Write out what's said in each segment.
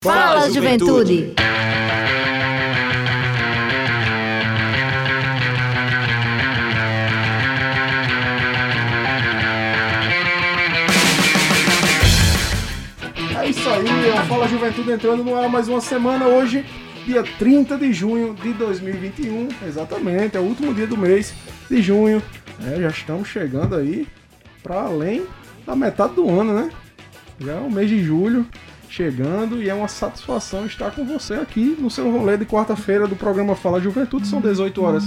Fala, juventude! É isso aí, o Fala Juventude entrando no ar mais uma semana. Hoje, dia 30 de junho de 2021, exatamente, é o último dia do mês de junho, é, já estamos chegando aí para além da metade do ano, né? Já é o mês de julho, chegando e é uma satisfação estar com você aqui no seu rolê de quarta-feira do programa Fala Juventude. São 18 horas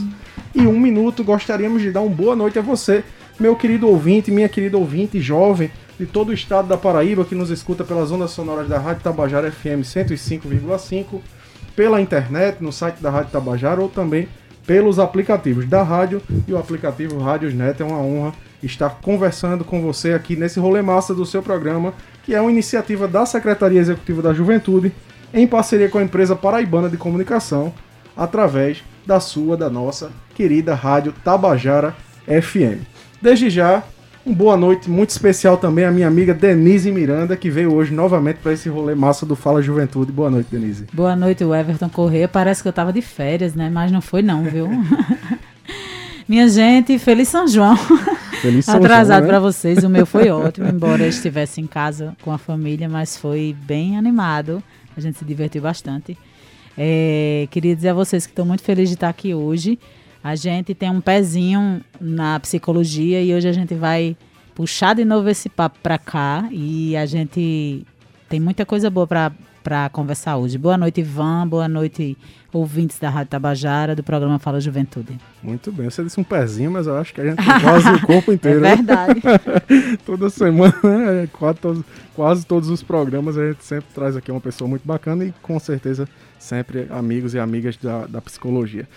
e um minuto. Gostaríamos de dar uma boa noite a você, meu querido ouvinte, minha querida ouvinte jovem de todo o estado da Paraíba que nos escuta pelas ondas sonoras da Rádio Tabajara FM 105,5, pela internet, no site da Rádio Tabajara ou também pelos aplicativos da rádio e o aplicativo Rádiosnet. É uma honra estar conversando com você aqui nesse rolê massa do seu programa que é uma iniciativa da Secretaria Executiva da Juventude, em parceria com a empresa paraibana de comunicação, através da sua, da nossa querida Rádio Tabajara FM. Desde já, uma boa noite muito especial também à minha amiga Denise Miranda, que veio hoje novamente para esse rolê massa do Fala Juventude. Boa noite, Denise. Boa noite, Everton Corrêa. Parece que eu tava de férias, né? Mas não foi não, viu? minha gente, feliz São João. Feliz São Atrasado né? para vocês, o meu foi ótimo, embora eu estivesse em casa com a família, mas foi bem animado. A gente se divertiu bastante. É, queria dizer a vocês que estou muito feliz de estar aqui hoje. A gente tem um pezinho na psicologia e hoje a gente vai puxar de novo esse papo para cá e a gente tem muita coisa boa para conversar hoje. Boa noite, Ivan. Boa noite, ouvintes da Rádio Tabajara, do programa Fala Juventude. Muito bem, você disse um pezinho, mas eu acho que a gente quase o corpo inteiro. É né? verdade. Toda semana, né? quase, todos, quase todos os programas, a gente sempre traz aqui uma pessoa muito bacana e com certeza sempre amigos e amigas da, da psicologia.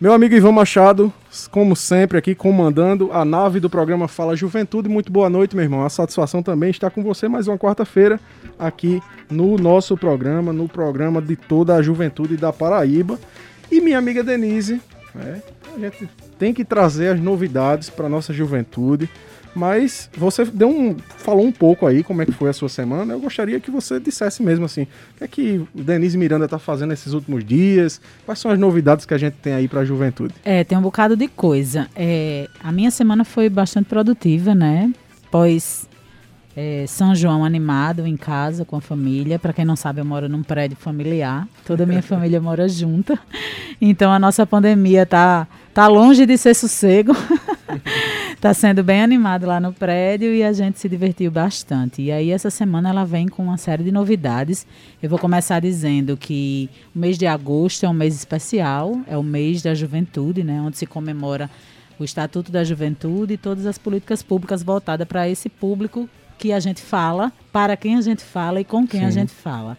Meu amigo Ivan Machado, como sempre, aqui comandando a nave do programa Fala Juventude. Muito boa noite, meu irmão. A satisfação também está com você mais uma quarta-feira aqui no nosso programa, no programa de toda a juventude da Paraíba. E minha amiga Denise, né? a gente tem que trazer as novidades para nossa juventude. Mas você deu um, falou um pouco aí como é que foi a sua semana. Eu gostaria que você dissesse mesmo assim, o que é que o Denise Miranda está fazendo esses últimos dias? Quais são as novidades que a gente tem aí para a juventude? É, tem um bocado de coisa. É, a minha semana foi bastante produtiva, né? Pós é, São João animado em casa com a família. Para quem não sabe, eu moro num prédio familiar. Toda a minha família mora junta. Então a nossa pandemia tá tá longe de ser sossego. tá sendo bem animado lá no prédio e a gente se divertiu bastante. E aí essa semana ela vem com uma série de novidades. Eu vou começar dizendo que o mês de agosto é um mês especial, é o mês da juventude, né, onde se comemora o Estatuto da Juventude e todas as políticas públicas voltadas para esse público que a gente fala, para quem a gente fala e com quem Sim. a gente fala.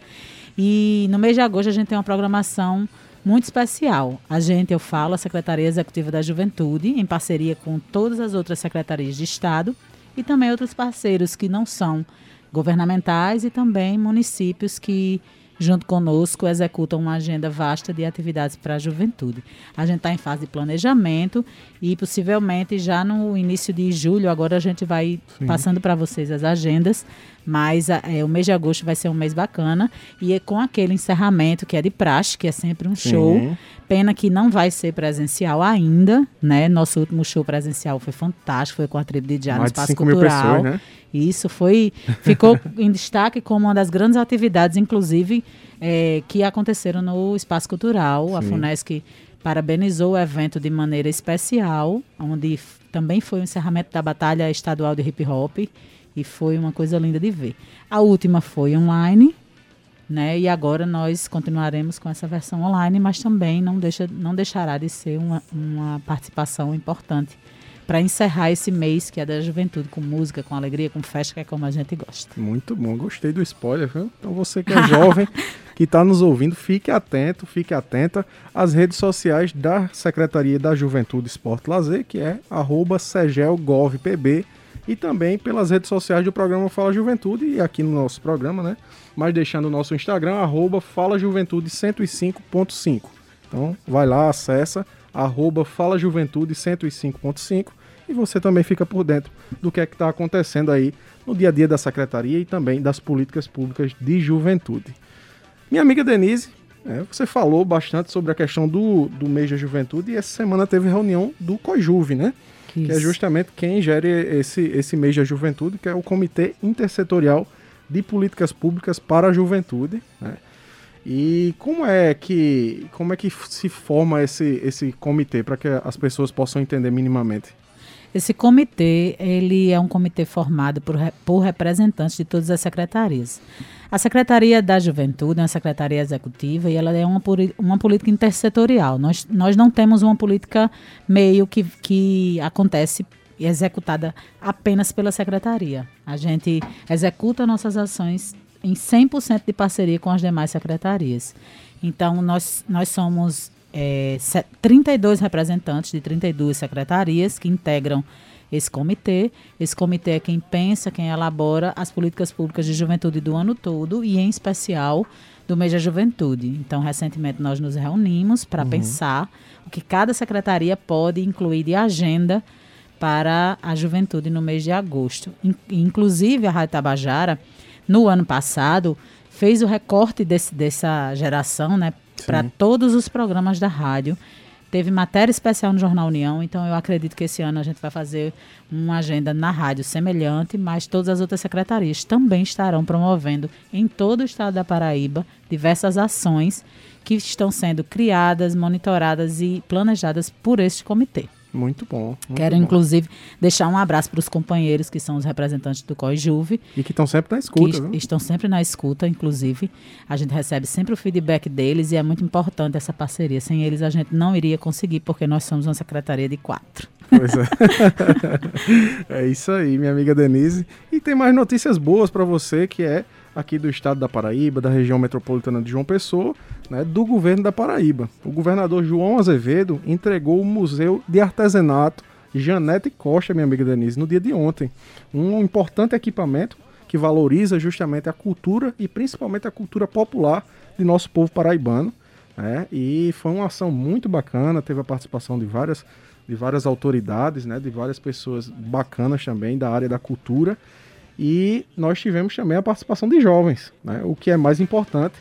E no mês de agosto a gente tem uma programação muito especial. A gente, eu falo, a Secretaria Executiva da Juventude, em parceria com todas as outras secretarias de Estado e também outros parceiros que não são governamentais e também municípios que, junto conosco, executam uma agenda vasta de atividades para a juventude. A gente está em fase de planejamento e possivelmente já no início de julho, agora a gente vai Sim. passando para vocês as agendas, mas é, o mês de agosto vai ser um mês bacana e é com aquele encerramento que é de praxe, que é sempre um show. Sim. Pena que não vai ser presencial ainda, né? Nosso último show presencial foi fantástico, foi com a tribo de Diá no Espaço 5 mil Cultural. pessoas, né? E Isso foi, ficou em destaque como uma das grandes atividades, inclusive, eh, que aconteceram no Espaço Cultural. A Sim. FUNESC parabenizou o evento de maneira especial, onde também foi o encerramento da Batalha Estadual de Hip Hop, e foi uma coisa linda de ver. A última foi online, né? E agora nós continuaremos com essa versão online, mas também não, deixa, não deixará de ser uma, uma participação importante para encerrar esse mês que é da juventude, com música, com alegria, com festa, que é como a gente gosta. Muito bom, gostei do spoiler, viu? Então você que é jovem, que está nos ouvindo, fique atento, fique atenta às redes sociais da Secretaria da Juventude Esporte Lazer, que é arroba segelgovpb, e também pelas redes sociais do programa Fala Juventude e aqui no nosso programa, né? Mas deixando o nosso Instagram, arroba Fala Juventude 105.5. Então vai lá, acessa, arroba Fala Juventude 105.5 e você também fica por dentro do que é que está acontecendo aí no dia a dia da secretaria e também das políticas públicas de juventude. Minha amiga Denise, é, você falou bastante sobre a questão do, do mês da juventude e essa semana teve reunião do COJUVE, né? Que, que é justamente quem gere esse, esse mês da juventude, que é o Comitê Intersetorial de Políticas Públicas para a Juventude. Né? E como é que como é que se forma esse, esse comitê para que as pessoas possam entender minimamente? Esse comitê, ele é um comitê formado por, por representantes de todas as secretarias. A Secretaria da Juventude é uma secretaria executiva e ela é uma, uma política intersetorial. Nós, nós não temos uma política meio que, que acontece e executada apenas pela secretaria. A gente executa nossas ações em 100% de parceria com as demais secretarias. Então, nós, nós somos é, 32 representantes de 32 secretarias que integram esse comitê. Esse comitê é quem pensa, quem elabora as políticas públicas de juventude do ano todo e, em especial, do mês da juventude. Então, recentemente, nós nos reunimos para uhum. pensar o que cada secretaria pode incluir de agenda para a juventude no mês de agosto. Inclusive, a Rádio Tabajara, no ano passado, fez o recorte desse, dessa geração, né, para todos os programas da rádio. Teve matéria especial no Jornal União, então eu acredito que esse ano a gente vai fazer uma agenda na rádio semelhante, mas todas as outras secretarias também estarão promovendo em todo o estado da Paraíba diversas ações que estão sendo criadas, monitoradas e planejadas por este comitê. Muito bom. Muito Quero, bom. inclusive, deixar um abraço para os companheiros que são os representantes do COI-JUVE. E que estão sempre na escuta. Que estão sempre na escuta, inclusive. A gente recebe sempre o feedback deles e é muito importante essa parceria. Sem eles, a gente não iria conseguir, porque nós somos uma secretaria de quatro. Pois é. é isso aí, minha amiga Denise. E tem mais notícias boas para você, que é aqui do estado da Paraíba, da região metropolitana de João Pessoa, né, do governo da Paraíba. O governador João Azevedo entregou o Museu de Artesanato Janete Costa, minha amiga Denise, no dia de ontem. Um importante equipamento que valoriza justamente a cultura e principalmente a cultura popular de nosso povo paraibano. Né? E foi uma ação muito bacana, teve a participação de várias, de várias autoridades, né? de várias pessoas bacanas também da área da cultura. E nós tivemos também a participação de jovens, né? o que é mais importante,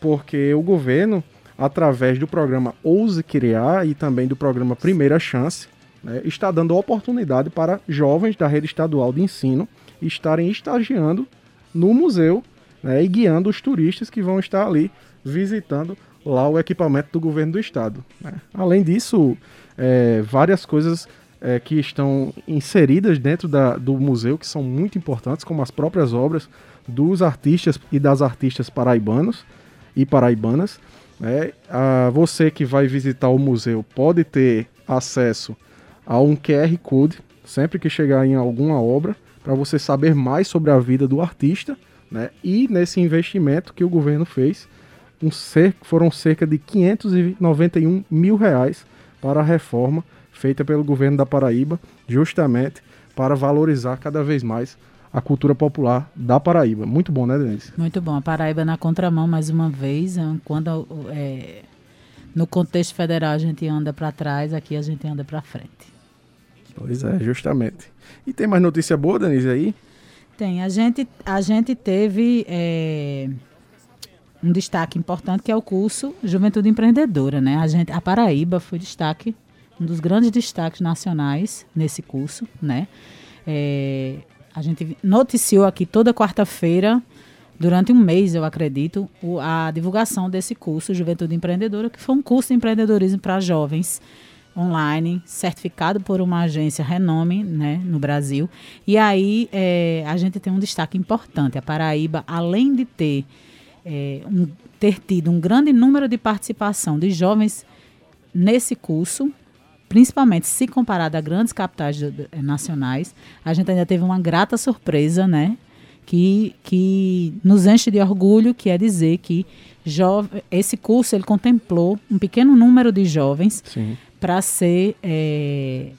porque o governo, através do programa Ouse Criar e também do programa Primeira Chance, né, está dando oportunidade para jovens da rede estadual de ensino estarem estagiando no museu né, e guiando os turistas que vão estar ali visitando lá o equipamento do governo do estado. Né. Além disso, é, várias coisas é, que estão inseridas dentro da, do museu, que são muito importantes, como as próprias obras dos artistas e das artistas paraibanos e paraibanas. É, a, você que vai visitar o museu pode ter acesso a um QR Code sempre que chegar em alguma obra, para você saber mais sobre a vida do artista né, e nesse investimento que o governo fez. Um cer foram cerca de 591 mil reais para a reforma feita pelo governo da Paraíba, justamente para valorizar cada vez mais a cultura popular da Paraíba. Muito bom, né, Denise? Muito bom. A Paraíba na contramão, mais uma vez, é quando é, no contexto federal a gente anda para trás, aqui a gente anda para frente. Pois é, justamente. E tem mais notícia boa, Denise, aí? Tem. A gente, a gente teve é, um destaque importante que é o curso Juventude Empreendedora, né? A, gente, a Paraíba foi destaque um dos grandes destaques nacionais nesse curso, né? É, a gente noticiou aqui toda quarta-feira, durante um mês, eu acredito, a divulgação desse curso Juventude Empreendedora, que foi um curso de empreendedorismo para jovens online, certificado por uma agência renome né, no Brasil. E aí é, a gente tem um destaque importante. A Paraíba, além de ter, é, um, ter tido um grande número de participação de jovens nesse curso, principalmente se comparado a grandes capitais eh, nacionais, a gente ainda teve uma grata surpresa, né? Que, que nos enche de orgulho, que é dizer que esse curso ele contemplou um pequeno número de jovens para ser é,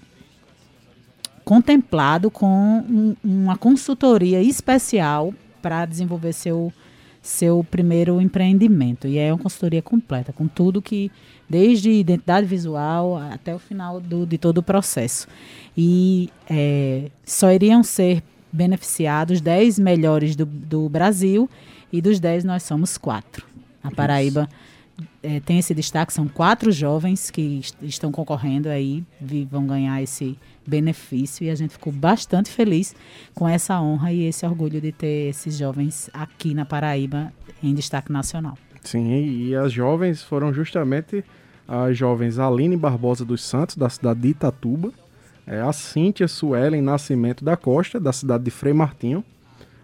contemplado com um, uma consultoria especial para desenvolver seu, seu primeiro empreendimento. E é uma consultoria completa, com tudo que desde identidade visual até o final do, de todo o processo. E é, só iriam ser beneficiados 10 melhores do, do Brasil e dos 10 nós somos quatro. A Paraíba é, tem esse destaque, são quatro jovens que est estão concorrendo aí, vão ganhar esse benefício e a gente ficou bastante feliz com essa honra e esse orgulho de ter esses jovens aqui na Paraíba em destaque nacional. Sim, e as jovens foram justamente as jovens Aline Barbosa dos Santos, da cidade de Itatuba, é, a Cíntia Suelen Nascimento da Costa, da cidade de Frei Martinho,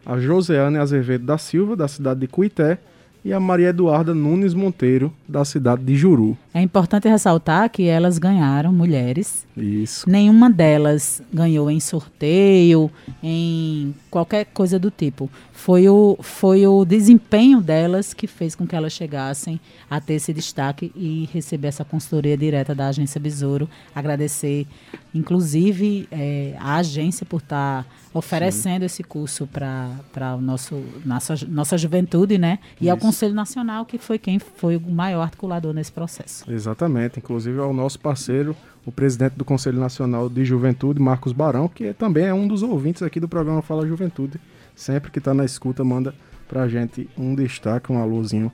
a Joseane Azevedo da Silva, da cidade de Cuité, e a Maria Eduarda Nunes Monteiro, da cidade de Juru. É importante ressaltar que elas ganharam, mulheres. Isso. Nenhuma delas ganhou em sorteio, em qualquer coisa do tipo. Foi o, foi o desempenho delas que fez com que elas chegassem a ter esse destaque e receber essa consultoria direta da agência Besouro. Agradecer, inclusive, é, a agência por estar tá oferecendo Sim. esse curso para a nossa, nossa juventude, né? E Isso. ao Conselho Nacional, que foi quem foi o maior articulador nesse processo. Exatamente, inclusive ao nosso parceiro, o presidente do Conselho Nacional de Juventude, Marcos Barão, que também é um dos ouvintes aqui do programa Fala Juventude. Sempre que está na escuta, manda para a gente um destaque, um alôzinho.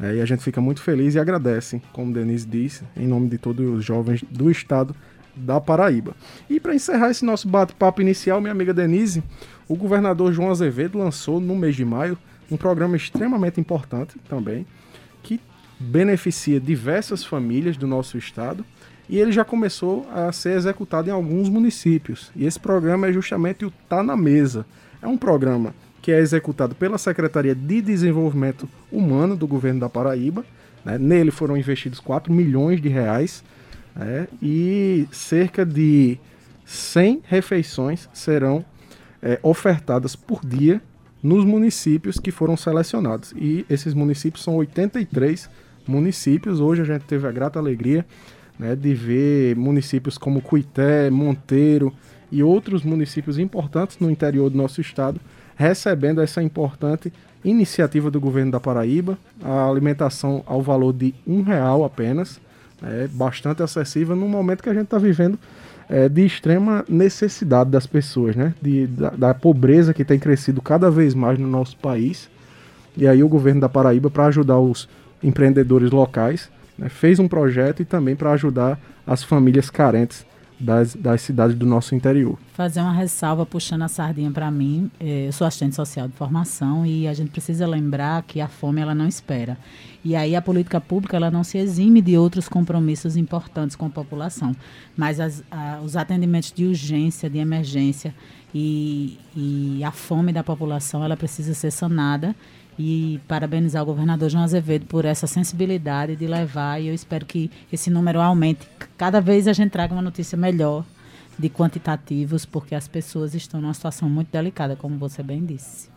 É, e a gente fica muito feliz e agradece, como Denise disse, em nome de todos os jovens do estado da Paraíba. E para encerrar esse nosso bate-papo inicial, minha amiga Denise, o governador João Azevedo lançou no mês de maio um programa extremamente importante também, que beneficia diversas famílias do nosso estado e ele já começou a ser executado em alguns municípios. E esse programa é justamente o Tá na Mesa. É um programa que é executado pela Secretaria de Desenvolvimento Humano do governo da Paraíba. Né? Nele foram investidos 4 milhões de reais é, e cerca de 100 refeições serão é, ofertadas por dia nos municípios que foram selecionados. E esses municípios são 83 municípios. Hoje a gente teve a grata alegria né, de ver municípios como Cuité, Monteiro e outros municípios importantes no interior do nosso estado recebendo essa importante iniciativa do governo da Paraíba, a alimentação ao valor de um real apenas, é bastante acessível no momento que a gente está vivendo é, de extrema necessidade das pessoas, né? De, da, da, pobreza que tem crescido cada vez mais no nosso país. E aí o governo da Paraíba, para ajudar os empreendedores locais, né, fez um projeto e também para ajudar as famílias carentes das, das cidades do nosso interior. Fazer uma ressalva puxando a sardinha para mim. É, eu sou assistente social de formação e a gente precisa lembrar que a fome ela não espera. E aí a política pública ela não se exime de outros compromissos importantes com a população, mas as, a, os atendimentos de urgência, de emergência e, e a fome da população ela precisa ser sanada e parabenizar o governador João Azevedo por essa sensibilidade de levar e eu espero que esse número aumente. Cada vez a gente traga uma notícia melhor de quantitativos, porque as pessoas estão numa situação muito delicada, como você bem disse.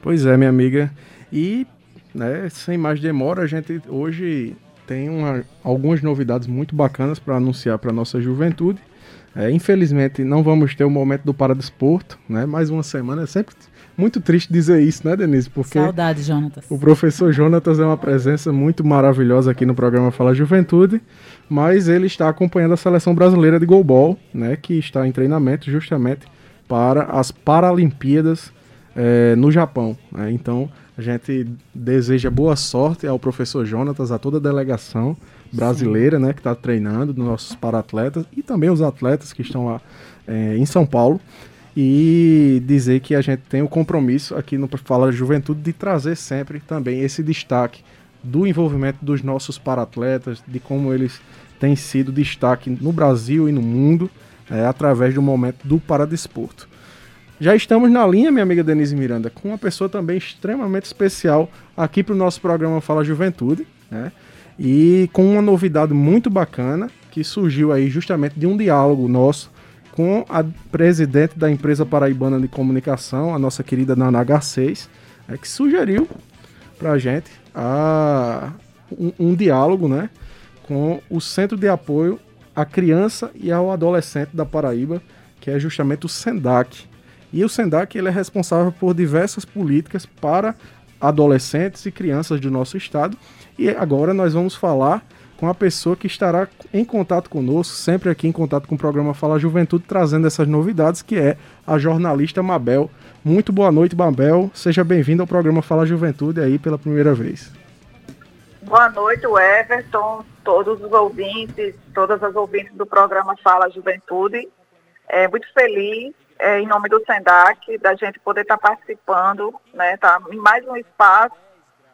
Pois é, minha amiga. E, né, sem mais demora, a gente hoje tem uma, algumas novidades muito bacanas para anunciar para nossa juventude. É, infelizmente, não vamos ter o momento do Paradesporto, né? Mais uma semana, é sempre muito triste dizer isso, né, Denise? Porque Saudade, Jonatas. O professor Jonatas é uma presença muito maravilhosa aqui no programa Fala Juventude, mas ele está acompanhando a seleção brasileira de goalball, né, que está em treinamento justamente para as Paralimpíadas é, no Japão. Né? Então, a gente deseja boa sorte ao professor Jonatas, a toda a delegação brasileira, né, que está treinando, nossos para-atletas e também os atletas que estão lá é, em São Paulo e dizer que a gente tem o compromisso aqui no Fala Juventude de trazer sempre também esse destaque do envolvimento dos nossos paratletas, de como eles têm sido destaque no Brasil e no mundo é, através do momento do paradesporto. Já estamos na linha, minha amiga Denise Miranda, com uma pessoa também extremamente especial aqui para o nosso programa Fala Juventude, né? E com uma novidade muito bacana que surgiu aí justamente de um diálogo nosso com a presidente da empresa paraibana de comunicação, a nossa querida Nana H6, é, que sugeriu para gente a, um, um, diálogo né, com o Centro de Apoio à Criança e ao Adolescente da Paraíba, que é justamente o SENDAC. E o SENDAC ele é responsável por diversas políticas para adolescentes e crianças do nosso estado. E agora nós vamos falar com a pessoa que estará em contato conosco, sempre aqui em contato com o programa Fala Juventude, trazendo essas novidades, que é a jornalista Mabel. Muito boa noite, Mabel. Seja bem-vindo ao programa Fala Juventude aí pela primeira vez. Boa noite, Everton, todos os ouvintes, todas as ouvintes do programa Fala Juventude. É, muito feliz, é, em nome do SENDAC, da gente poder estar tá participando, né, tá, em mais um espaço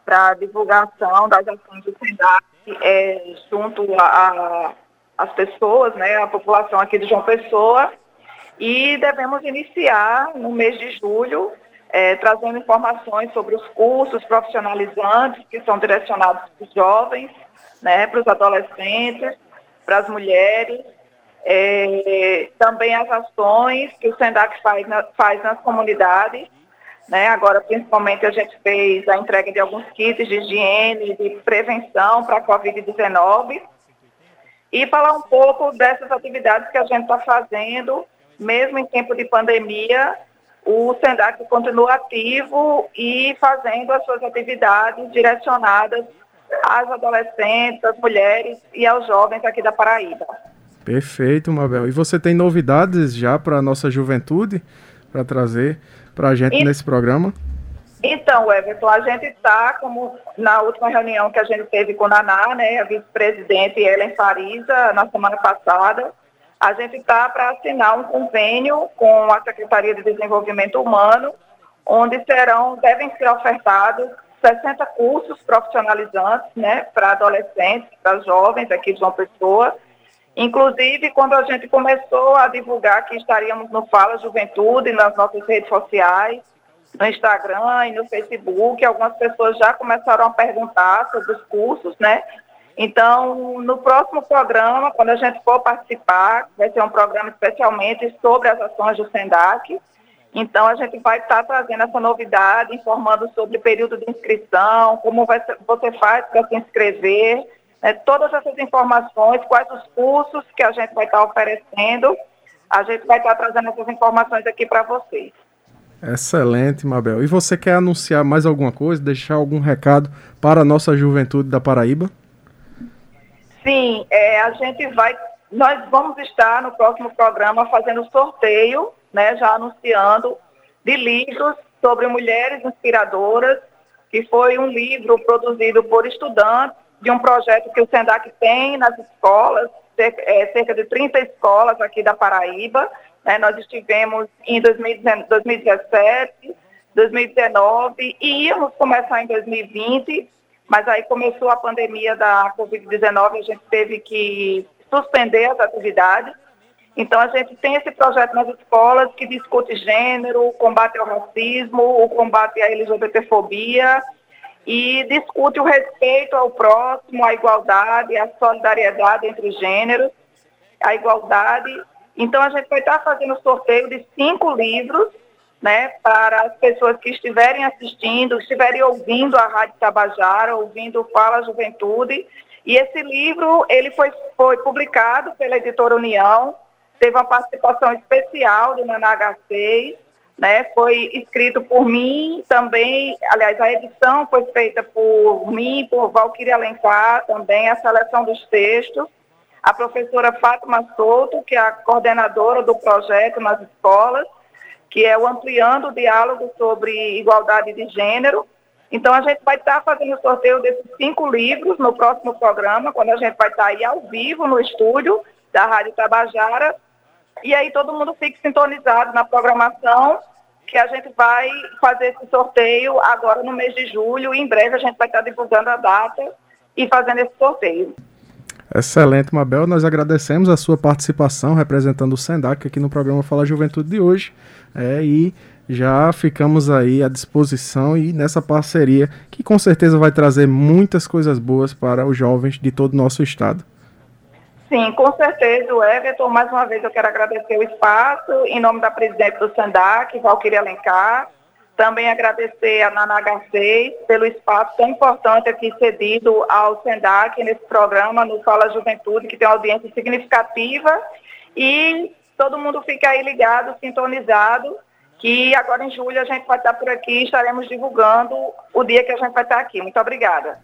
para divulgação das ações do SENDAC é, junto às pessoas, né, a população aqui de João Pessoa. E devemos iniciar no mês de julho é, trazendo informações sobre os cursos profissionalizantes que são direcionados para os jovens, né, para os adolescentes, para as mulheres, é, também as ações que o SENDAC faz, na, faz nas comunidades. Né, agora, principalmente, a gente fez a entrega de alguns kits de higiene, de prevenção para a Covid-19. E falar um pouco dessas atividades que a gente está fazendo, mesmo em tempo de pandemia, o SENDAC continua ativo e fazendo as suas atividades direcionadas às adolescentes, às mulheres e aos jovens aqui da Paraíba. Perfeito, Mabel. E você tem novidades já para a nossa juventude para trazer para a gente e... nesse programa? Então, Everton, a gente está, como na última reunião que a gente teve com a Naná, né, a vice-presidente Ellen Farisa, na semana passada, a gente está para assinar um convênio com a Secretaria de Desenvolvimento Humano, onde serão, devem ser ofertados 60 cursos profissionalizantes né, para adolescentes, para jovens aqui de João Pessoa. Inclusive, quando a gente começou a divulgar que estaríamos no Fala Juventude, nas nossas redes sociais, no Instagram e no Facebook, algumas pessoas já começaram a perguntar sobre os cursos, né? Então, no próximo programa, quando a gente for participar, vai ser um programa especialmente sobre as ações do SENDAC. Então, a gente vai estar trazendo essa novidade, informando sobre o período de inscrição, como vai, você faz para se inscrever, né, todas essas informações, quais os cursos que a gente vai estar oferecendo. A gente vai estar trazendo essas informações aqui para vocês. Excelente, Mabel. E você quer anunciar mais alguma coisa, deixar algum recado para a nossa juventude da Paraíba? Sim, é, a gente vai, nós vamos estar no próximo programa fazendo sorteio, né, já anunciando, de livros sobre mulheres inspiradoras, que foi um livro produzido por estudantes de um projeto que o SENDAC tem nas escolas, é, cerca de 30 escolas aqui da Paraíba. Né, nós estivemos em 2017, 2019 e íamos começar em 2020 mas aí começou a pandemia da Covid-19, a gente teve que suspender as atividades. Então, a gente tem esse projeto nas escolas que discute gênero, combate ao racismo, o combate à LGBTfobia e discute o respeito ao próximo, a igualdade, a solidariedade entre gêneros, a igualdade. Então, a gente vai estar fazendo sorteio de cinco livros né, para as pessoas que estiverem assistindo, estiverem ouvindo a Rádio Tabajara, ouvindo Fala Juventude. E esse livro, ele foi, foi publicado pela editora União, teve uma participação especial do Naná 6 né, foi escrito por mim também, aliás, a edição foi feita por mim, por Valquíria Alencar, também a seleção dos textos, a professora Fátima Souto, que é a coordenadora do projeto nas escolas, que é o Ampliando o Diálogo sobre Igualdade de Gênero. Então, a gente vai estar fazendo o sorteio desses cinco livros no próximo programa, quando a gente vai estar aí ao vivo no estúdio da Rádio Tabajara. E aí todo mundo fique sintonizado na programação, que a gente vai fazer esse sorteio agora no mês de julho. E em breve a gente vai estar divulgando a data e fazendo esse sorteio. Excelente, Mabel. Nós agradecemos a sua participação representando o SENDAC aqui no programa Fala Juventude de hoje. É, e já ficamos aí à disposição e nessa parceria que com certeza vai trazer muitas coisas boas para os jovens de todo o nosso estado. Sim, com certeza, Everton. Mais uma vez eu quero agradecer o espaço em nome da presidente do SENDAC, Valquíria Alencar também agradecer a Nana Garcês pelo espaço tão importante aqui cedido ao SENDAC nesse programa, no Fala Juventude, que tem uma audiência significativa. E todo mundo fica aí ligado, sintonizado, que agora em julho a gente vai estar por aqui e estaremos divulgando o dia que a gente vai estar aqui. Muito obrigada.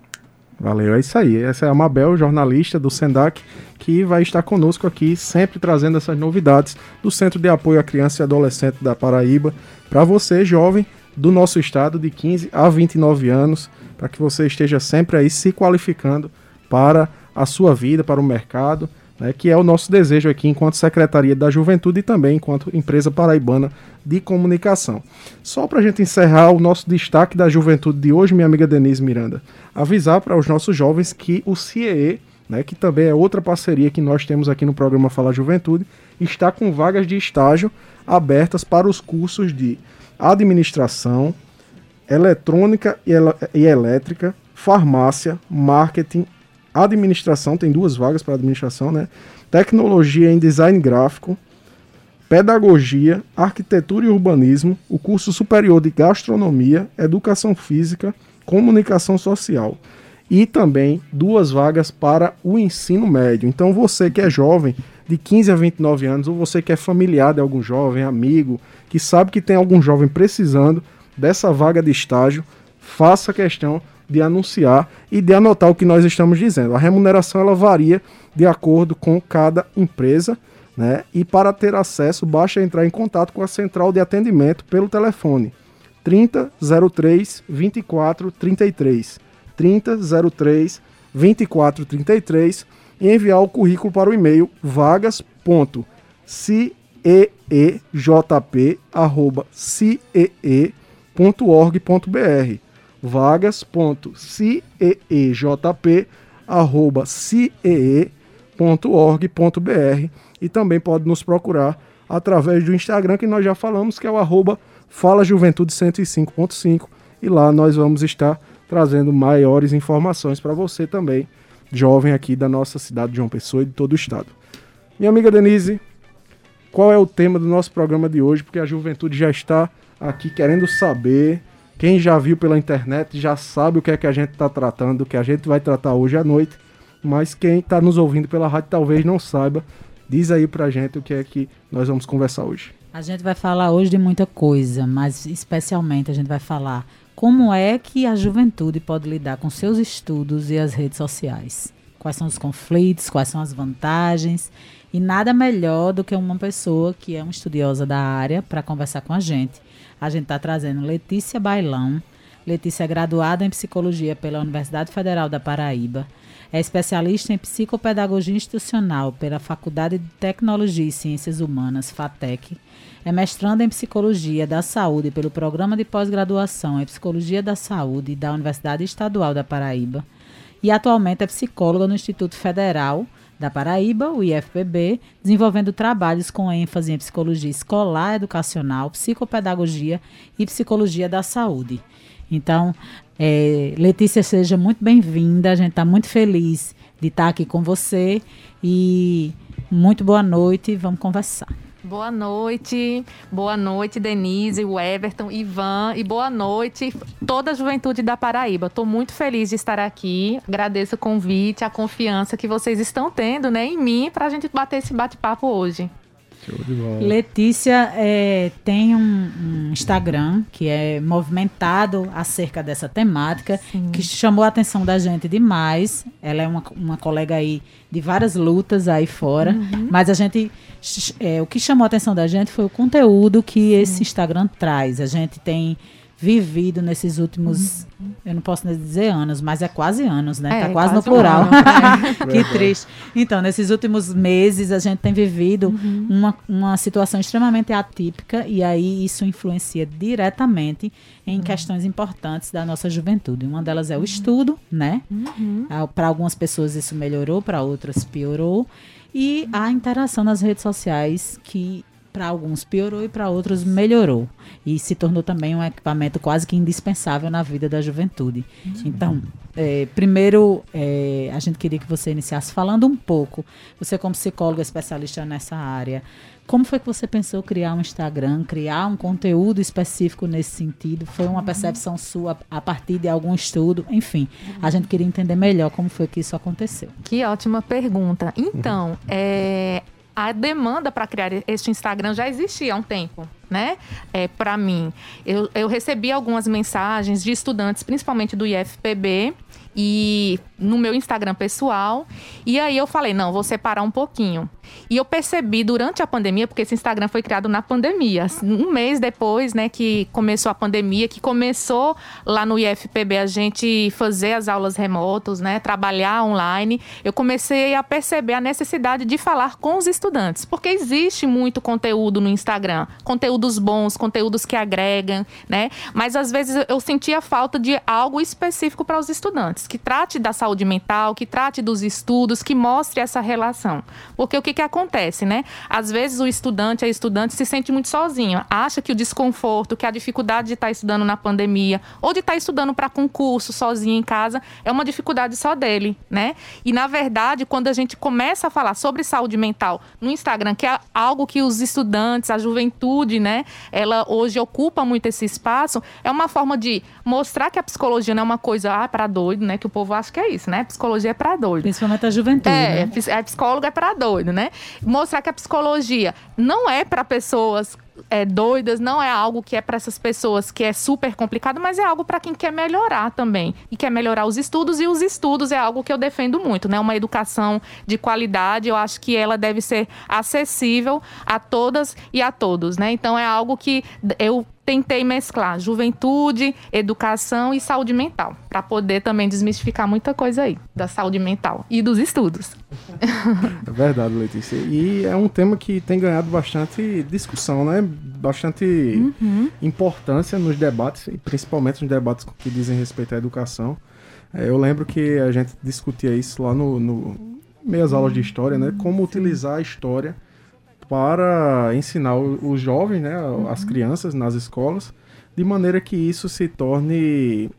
Valeu, é isso aí. Essa é a Mabel, jornalista do SENDAC, que vai estar conosco aqui, sempre trazendo essas novidades do Centro de Apoio à Criança e Adolescente da Paraíba. Para você, jovem, do nosso estado de 15 a 29 anos, para que você esteja sempre aí se qualificando para a sua vida, para o mercado, né, que é o nosso desejo aqui enquanto Secretaria da Juventude e também enquanto empresa paraibana de comunicação. Só para a gente encerrar o nosso destaque da juventude de hoje, minha amiga Denise Miranda, avisar para os nossos jovens que o CIE, né, que também é outra parceria que nós temos aqui no programa Fala Juventude, está com vagas de estágio abertas para os cursos de administração, eletrônica e, e elétrica, farmácia, marketing, administração, tem duas vagas para administração, né? Tecnologia em design gráfico, pedagogia, arquitetura e urbanismo, o curso superior de gastronomia, educação física, comunicação social e também duas vagas para o ensino médio. Então você que é jovem, de 15 a 29 anos, ou você que é familiar de algum jovem, amigo, que sabe que tem algum jovem precisando dessa vaga de estágio, faça questão de anunciar e de anotar o que nós estamos dizendo. A remuneração ela varia de acordo com cada empresa, né? E para ter acesso, basta entrar em contato com a central de atendimento pelo telefone 3003 2433 3003 2433 e enviar o currículo para o e-mail vagas.ceejp@cee.org.br vagas.ceejp@cee.org.br e também pode nos procurar através do Instagram que nós já falamos, que é o arroba Fala Juventude 105.5 e lá nós vamos estar trazendo maiores informações para você também, jovem aqui da nossa cidade de João Pessoa e de todo o estado. Minha amiga Denise, qual é o tema do nosso programa de hoje? Porque a juventude já está aqui querendo saber quem já viu pela internet já sabe o que é que a gente está tratando, o que a gente vai tratar hoje à noite. Mas quem está nos ouvindo pela rádio talvez não saiba. Diz aí pra gente o que é que nós vamos conversar hoje. A gente vai falar hoje de muita coisa, mas especialmente a gente vai falar como é que a juventude pode lidar com seus estudos e as redes sociais. Quais são os conflitos, quais são as vantagens. E nada melhor do que uma pessoa que é uma estudiosa da área para conversar com a gente a gente está trazendo Letícia Bailão. Letícia é graduada em psicologia pela Universidade Federal da Paraíba. É especialista em psicopedagogia institucional pela Faculdade de Tecnologia e Ciências Humanas, FATEC. É mestranda em psicologia da saúde pelo Programa de Pós-Graduação em Psicologia da Saúde da Universidade Estadual da Paraíba. E atualmente é psicóloga no Instituto Federal da Paraíba, o IFPB, desenvolvendo trabalhos com ênfase em psicologia escolar, educacional, psicopedagogia e psicologia da saúde. Então, é, Letícia, seja muito bem-vinda. A gente está muito feliz de estar aqui com você e muito boa noite. Vamos conversar. Boa noite, boa noite, Denise, o Everton, Ivan e boa noite toda a juventude da Paraíba. Estou muito feliz de estar aqui. Agradeço o convite, a confiança que vocês estão tendo né, em mim para a gente bater esse bate-papo hoje. Letícia é, tem um, um, Instagram que é movimentado acerca dessa temática, Sim. que chamou a atenção da gente demais. Ela é uma, uma colega aí de várias lutas aí fora, uhum. mas a gente. É, o que chamou a atenção da gente foi o conteúdo que esse Instagram traz. A gente tem vivido nesses últimos, uhum. eu não posso dizer anos, mas é quase anos, né? É, tá quase, quase no plural. Um ano, que triste. Então, nesses últimos meses a gente tem vivido uhum. uma, uma situação extremamente atípica e aí isso influencia diretamente em uhum. questões importantes da nossa juventude. Uma delas é o uhum. estudo, né? Uhum. Para algumas pessoas isso melhorou, para outras piorou. E a interação nas redes sociais que para alguns piorou e para outros melhorou. E se tornou também um equipamento quase que indispensável na vida da juventude. Sim. Então, é, primeiro, é, a gente queria que você iniciasse falando um pouco, você como psicóloga especialista nessa área, como foi que você pensou criar um Instagram, criar um conteúdo específico nesse sentido? Foi uma percepção sua a partir de algum estudo? Enfim, a gente queria entender melhor como foi que isso aconteceu. Que ótima pergunta. Então, é, a demanda para criar este Instagram já existia há um tempo, né? É, para mim, eu, eu recebi algumas mensagens de estudantes, principalmente do IFPB, e no meu Instagram pessoal. E aí eu falei, não, vou separar um pouquinho. E eu percebi durante a pandemia, porque esse Instagram foi criado na pandemia, um mês depois, né, que começou a pandemia, que começou lá no IFPB a gente fazer as aulas remotas, né, trabalhar online, eu comecei a perceber a necessidade de falar com os estudantes, porque existe muito conteúdo no Instagram, conteúdos bons, conteúdos que agregam, né? Mas às vezes eu sentia falta de algo específico para os estudantes, que trate da saúde mental, que trate dos estudos, que mostre essa relação. Porque o que, que acontece, né? Às vezes o estudante, a estudante se sente muito sozinho, acha que o desconforto, que a dificuldade de estar tá estudando na pandemia ou de estar tá estudando para concurso sozinho em casa é uma dificuldade só dele, né? E na verdade, quando a gente começa a falar sobre saúde mental no Instagram, que é algo que os estudantes, a juventude, né, ela hoje ocupa muito esse espaço, é uma forma de mostrar que a psicologia não é uma coisa ah, para doido, né? Que o povo acha que é isso, né? Psicologia é para doido. Principalmente a juventude. É, né? é psicólogo é para doido, né? Mostrar que a psicologia não é para pessoas é, doidas, não é algo que é para essas pessoas que é super complicado, mas é algo para quem quer melhorar também e quer melhorar os estudos e os estudos é algo que eu defendo muito, né? Uma educação de qualidade, eu acho que ela deve ser acessível a todas e a todos, né? Então é algo que eu tentei mesclar juventude, educação e saúde mental, para poder também desmistificar muita coisa aí da saúde mental e dos estudos. É verdade, Letícia. E é um tema que tem ganhado bastante discussão, né? Bastante uhum. importância nos debates, principalmente nos debates que dizem respeito à educação. É, eu lembro que a gente discutia isso lá no, no meias aulas de história, né? Como utilizar a história para ensinar os jovens, né, as uhum. crianças nas escolas, de maneira que isso se torne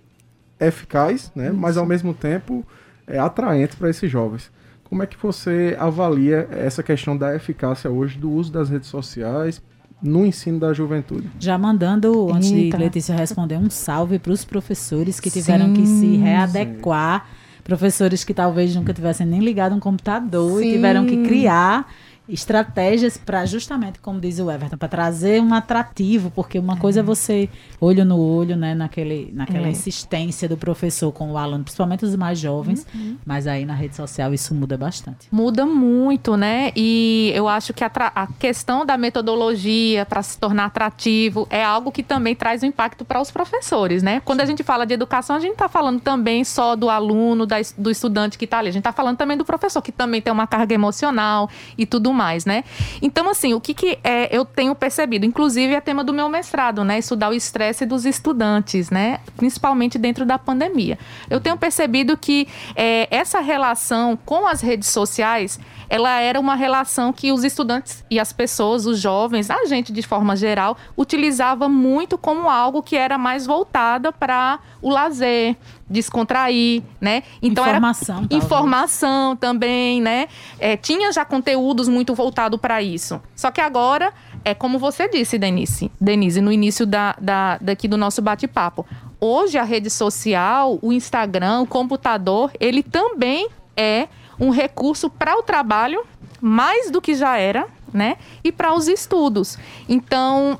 eficaz, né, mas ao mesmo tempo é atraente para esses jovens. Como é que você avalia essa questão da eficácia hoje do uso das redes sociais no ensino da juventude? Já mandando, antes Eita. de Letícia responder, um salve para os professores que tiveram sim, que se readequar. Sim. Professores que talvez nunca tivessem nem ligado um computador sim. e tiveram que criar estratégias para justamente, como diz o Everton, para trazer um atrativo, porque uma é. coisa é você olho no olho, né, naquele, naquela é. insistência do professor com o aluno, principalmente os mais jovens, uhum. mas aí na rede social isso muda bastante. Muda muito, né? E eu acho que a, a questão da metodologia para se tornar atrativo é algo que também traz um impacto para os professores, né? Quando a gente fala de educação, a gente está falando também só do aluno, da, do estudante que está ali, a gente está falando também do professor que também tem uma carga emocional e tudo mais, né? Então, assim, o que, que é, eu tenho percebido, inclusive é tema do meu mestrado, né? Estudar o estresse dos estudantes, né? Principalmente dentro da pandemia. Eu tenho percebido que é, essa relação com as redes sociais, ela era uma relação que os estudantes e as pessoas, os jovens, a gente de forma geral, utilizava muito como algo que era mais voltada para o lazer, descontrair, né? Então informação, era informação também, né? É, tinha já conteúdos muito voltado para isso. Só que agora é como você disse, Denise, Denise, no início da, da daqui do nosso bate-papo. Hoje a rede social, o Instagram, o computador, ele também é um recurso para o trabalho mais do que já era, né? E para os estudos. Então,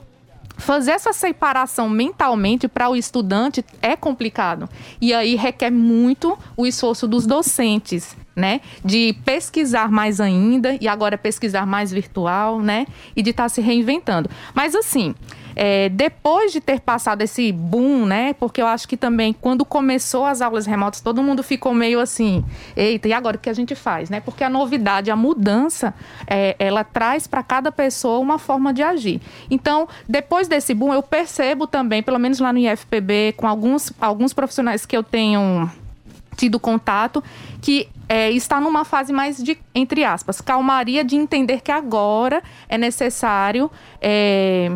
fazer essa separação mentalmente para o estudante é complicado. E aí requer muito o esforço dos docentes, né? De pesquisar mais ainda, e agora pesquisar mais virtual, né? E de estar tá se reinventando. Mas assim, é, depois de ter passado esse boom, né? Porque eu acho que também quando começou as aulas remotas, todo mundo ficou meio assim, eita, e agora o que a gente faz, né? Porque a novidade, a mudança, é, ela traz para cada pessoa uma forma de agir. Então, depois desse boom, eu percebo também, pelo menos lá no IFPB, com alguns, alguns profissionais que eu tenho tido contato, que é, está numa fase mais de, entre aspas, calmaria de entender que agora é necessário. É,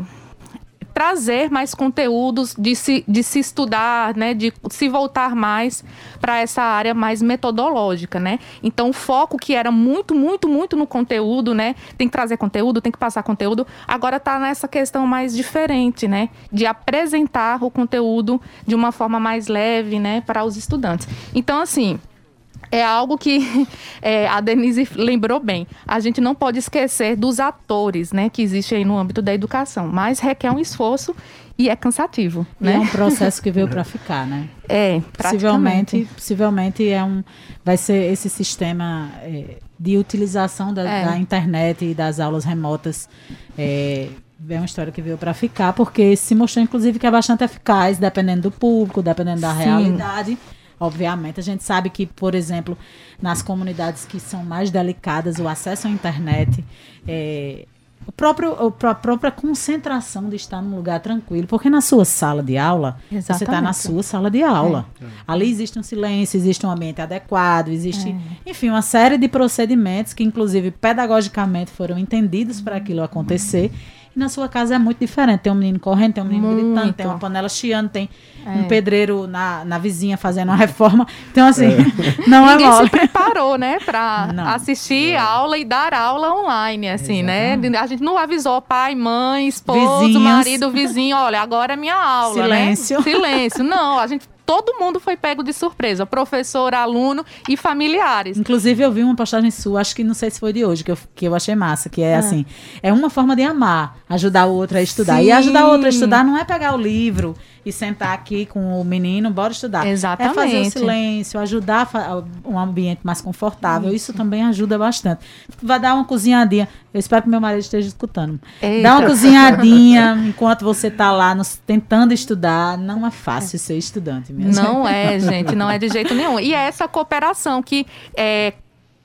trazer mais conteúdos, de se, de se estudar, né, de se voltar mais para essa área mais metodológica, né? Então o foco que era muito, muito, muito no conteúdo, né? Tem que trazer conteúdo, tem que passar conteúdo, agora está nessa questão mais diferente, né? De apresentar o conteúdo de uma forma mais leve, né, para os estudantes. Então, assim, é algo que é, a Denise lembrou bem. A gente não pode esquecer dos atores né, que existem aí no âmbito da educação, mas requer um esforço e é cansativo, E né? é um processo que veio para ficar, né? É, Possivelmente, possivelmente é um, vai ser esse sistema é, de utilização da, É. da internet e das aulas remotas. É, é uma história que veio para ficar, porque se mostrou, inclusive, que é bastante eficaz, dependendo do público, dependendo da Sim. realidade. Obviamente, a gente sabe que, por exemplo, nas comunidades que são mais delicadas, o acesso à internet, é, o próprio, a própria concentração de estar num lugar tranquilo, porque na sua sala de aula, você está na Exatamente. sua sala de aula. Ali existe um silêncio, existe um ambiente adequado, existe, enfim, uma série de procedimentos que, inclusive, pedagogicamente foram entendidos para aquilo acontecer. E na sua casa é muito diferente. Tem um menino correndo, tem um menino gritando, Muito. tem uma panela chiando, tem É. um pedreiro na, na vizinha fazendo uma reforma. Então, assim, não é Ninguém mole. se preparou, né, para Não. assistir a aula e dar aula online, assim, né? A gente não avisou pai, mãe, esposo, Vizinhos. marido, vizinho, olha, agora é minha aula, Silêncio. né? Silêncio. Não, a gente todo mundo foi pego de surpresa, professor, aluno e familiares. Inclusive, eu vi uma postagem sua, acho que não sei se foi de hoje, que eu, que eu achei massa, que é assim, é uma forma de amar, ajudar o outro a estudar. E Sim. ajudar o outro a estudar não é pegar o livro e sentar aqui com o menino, bora estudar. Exatamente. É fazer o silêncio, ajudar um ambiente mais confortável. Isso também ajuda bastante. Vai dar uma cozinhadinha. Eu espero que meu marido esteja escutando. Eita. Dá uma cozinhadinha enquanto você está lá nos- tentando estudar. Não é fácil ser estudante mesmo. Não é, gente, não é de jeito nenhum. E é essa cooperação que é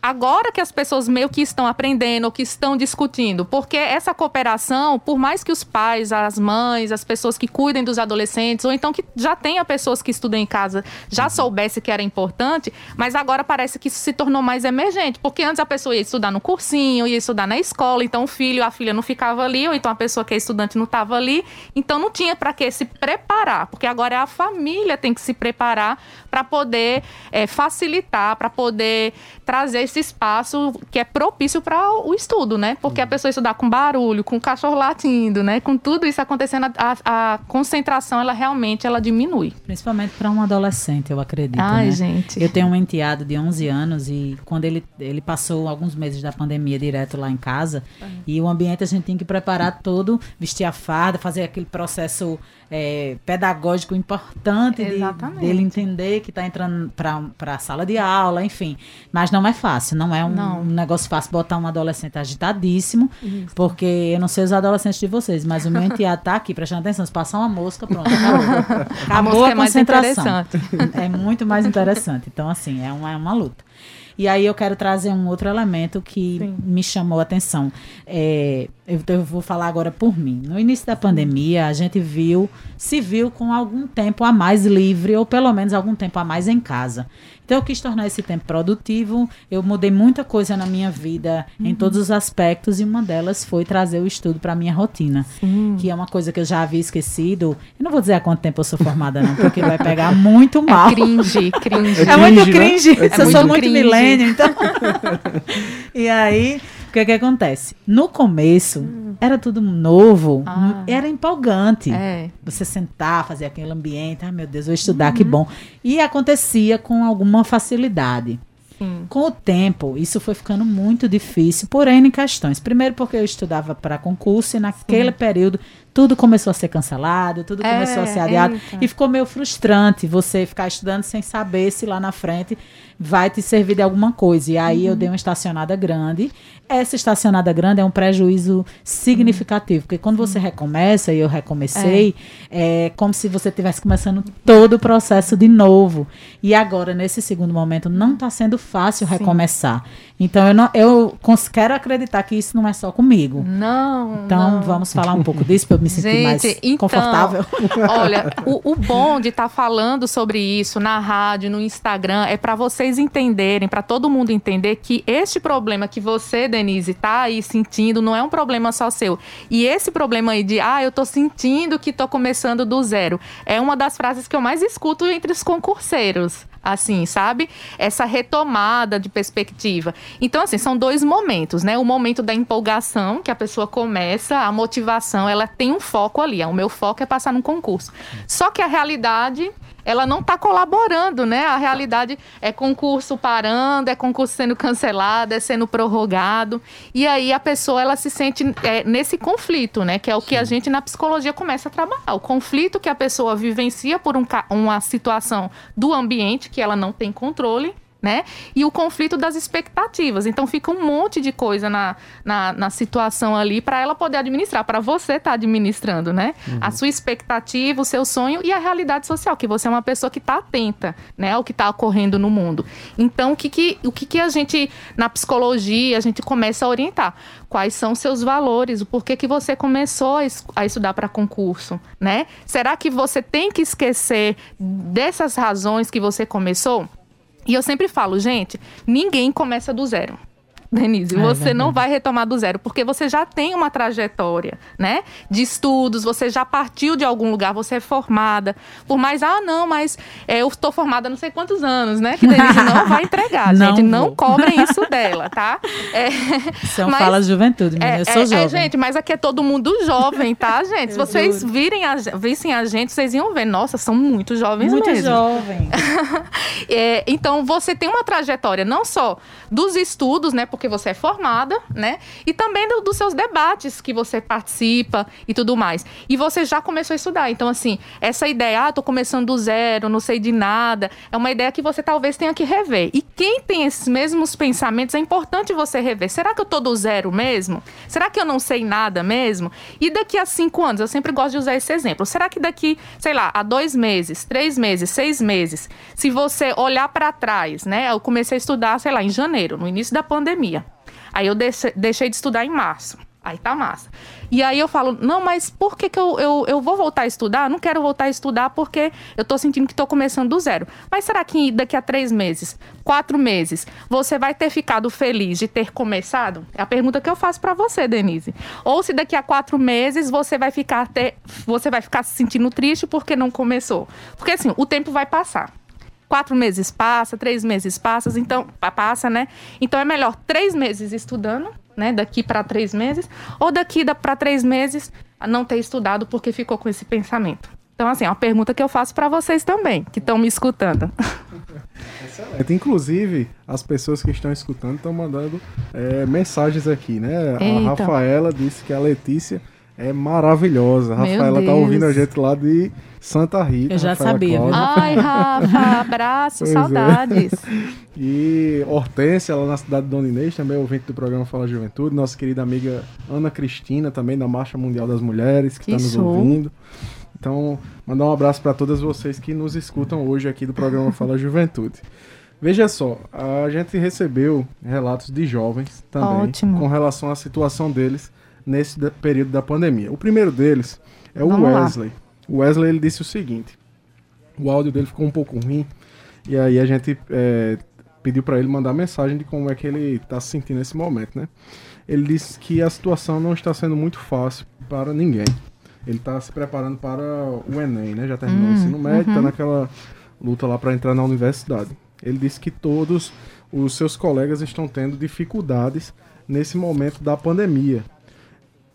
agora que as pessoas meio que estão aprendendo ou que estão discutindo, porque essa cooperação, por mais que os pais, as mães, as pessoas que cuidem dos adolescentes, ou então que já tenha pessoas que estudam em casa, já soubesse que era importante, mas agora parece que isso se tornou mais emergente, porque antes a pessoa ia estudar no cursinho, ia estudar na escola, então o filho, a filha não ficava ali, ou então a pessoa que é estudante não estava ali, então não tinha para que se preparar, porque agora é a família tem que se preparar para poder é, facilitar, para poder trazer esse espaço que é propício para o estudo, né? Porque a pessoa estudar com barulho, com cachorro latindo, né? Com tudo isso acontecendo, a, a concentração ela realmente ela diminui. Principalmente para um adolescente, eu acredito. Ai, né? gente. Eu tenho um enteado de 11 anos e quando ele, ele passou alguns meses da pandemia direto lá em casa e o ambiente a gente tinha que preparar todo, vestir a farda, fazer aquele processo é, pedagógico importante de, dele entender que está entrando para a sala de aula, enfim. Mas não é fácil, não é um, Não. um negócio fácil botar um adolescente agitadíssimo, porque eu não sei os adolescentes de vocês, mas o meu enteado tá aqui prestando atenção. Se passar uma mosca, pronto, acabou. Acabou mosca a é mais concentração. interessante. É muito mais interessante. Então, assim, é uma, é uma luta. E aí eu quero trazer um outro elemento que Sim. me chamou a atenção. É, eu, eu vou falar agora por mim. No início da pandemia, a gente viu, se viu com algum tempo a mais livre, ou pelo menos algum tempo a mais em casa. Então eu quis tornar esse tempo produtivo. Eu mudei muita coisa na minha vida, em todos os aspectos, e uma delas foi trazer o estudo para minha rotina que é uma coisa que eu já havia esquecido. Eu não vou dizer há quanto tempo eu sou formada, não, porque vai pegar muito mal. É cringe, cringe. É muito cringe, né? cringe. É eu sou muito muito cringe. milênio, então. e aí, o que que acontece? No começo, era tudo novo, Ah. era empolgante. É. Você sentar, fazer aquele ambiente, ai meu Deus, vou estudar, que bom. E acontecia com alguma facilidade. Sim. Com o tempo, isso foi ficando muito difícil por N questões. Primeiro, porque eu estudava para concurso e naquele período tudo começou a ser cancelado, tudo É, começou a ser adiado. eita. E ficou meio frustrante você ficar estudando sem saber se lá na frente vai te servir de alguma coisa. E aí eu Uhum. dei uma estacionada grande. Essa estacionada grande é um prejuízo significativo, porque quando você recomeça, e eu recomecei, é, como se você estivesse começando todo o processo de novo. E agora, nesse segundo momento, não está sendo fácil recomeçar. Então, eu, não, eu quero acreditar que isso não é só comigo. Não. Então, não. vamos falar um pouco disso para eu me sentir mais então, confortável. Olha, o, o bom de estar falando sobre isso na rádio, no Instagram, é para vocês entenderem, para todo mundo entender que este problema que você, Denise, tá aí sentindo não é um problema só seu. E esse problema aí de, ah, eu tô sentindo que tô começando do zero, é uma das frases que eu mais escuto entre os concurseiros. Assim, sabe? Essa retomada de perspectiva. Então, assim, são dois momentos, né? O momento da empolgação, que a pessoa começa, a motivação, ela tem um foco ali. O meu foco é passar num concurso. Só que a realidade ela não está colaborando, né? A realidade é concurso parando, é concurso sendo cancelado, é sendo prorrogado. E aí a pessoa ela se sente é, nesse conflito, né? Que é o que a gente na psicologia começa a trabalhar. O conflito que a pessoa vivencia por um, uma situação do ambiente que ela não tem controle né? E o conflito das expectativas. Então fica um monte de coisa na, na, na situação ali para ela poder administrar, para você estar tá administrando, né? Uhum. A sua expectativa, o seu sonho e a realidade social, que você é uma pessoa que está atenta, né? Ao que está ocorrendo no mundo. Então, o que, que, o que, que a gente, na psicologia, a gente começa a orientar? Quais são seus valores? O porquê que você começou a estudar para concurso, né? Será que você tem que esquecer dessas razões que você começou? E eu sempre falo, gente, ninguém começa do zero. Denise, é, você não vai retomar do zero, porque você já tem uma trajetória, né? De estudos, você já partiu de algum lugar, você é formada. Por mais, ah, não, mas é, eu estou formada há não sei quantos anos, né? Que Denise não vai entregar, não gente. Vou. Não cobrem isso dela, tá? É, São mas, fala de juventude, menina. É, eu sou é, é, jovem. gente, mas aqui é todo mundo jovem, tá, gente? Se vocês virem a, vissem a gente, vocês iam ver, nossa, são muito jovens muito mesmo. Muito jovem. é, então, você tem uma trajetória não só dos estudos, né? Porque você é formada, né? E também do, dos seus debates que você participa e tudo mais. E você já começou a estudar. Então, assim, essa ideia, ah, tô começando do zero, não sei de nada, é uma ideia que você talvez tenha que rever. E quem tem esses mesmos pensamentos, é importante você rever. Será que eu tô do zero mesmo? Será que eu não sei nada mesmo? E daqui a cinco anos, eu sempre gosto de usar esse exemplo. Será que daqui, sei lá, a dois meses, três meses, seis meses, se você olhar para trás, né? Eu comecei a estudar, sei lá, em janeiro, no início da pandemia. Aí eu deixei de estudar em março. Aí tá massa. E aí eu falo, não, mas por que, que eu, eu, eu vou voltar a estudar? Não quero voltar a estudar porque eu tô sentindo que tô começando do zero. Mas será que daqui a três meses, quatro meses, você vai ter ficado feliz de ter começado? É a pergunta que eu faço para você, Denise. Ou se daqui a quatro meses você vai ficar você vai ficar se sentindo triste porque não começou. Porque assim, o tempo vai passar quatro meses passa, três meses passa, então passa, né? Então é melhor três meses estudando, né? Daqui para três meses, ou daqui para três meses não ter estudado porque ficou com esse pensamento. Então, assim, é uma pergunta que eu faço para vocês também, que estão me escutando. Excelente. Inclusive, as pessoas que estão escutando estão mandando é, mensagens aqui, né? Eita. A Rafaela disse que a Letícia é maravilhosa. A Rafaela tá ouvindo a gente lá de Santa Rita. Eu já Rafaela sabia. Ai, Rafa, abraço, pois é. saudades. É. E Hortência, lá na cidade de Dona Inês, também ouvinte do programa Fala Juventude. Nossa querida amiga Ana Cristina, também da Marcha Mundial das Mulheres, que está nos ouvindo. Então, mandar um abraço para todas vocês que nos escutam hoje aqui do programa Fala Juventude. Veja só, a gente recebeu relatos de jovens também Ótimo. com relação à situação deles nesse período da pandemia. O primeiro deles é o Vamos Wesley. O Wesley ele disse o seguinte: o áudio dele ficou um pouco ruim e aí a gente é, pediu para ele mandar mensagem de como é que ele está se sentindo nesse momento, né? Ele disse que a situação não está sendo muito fácil para ninguém. Ele está se preparando para o Enem, né? Já terminou hum, o ensino médio, está uhum. naquela luta lá para entrar na universidade. Ele disse que todos os seus colegas estão tendo dificuldades nesse momento da pandemia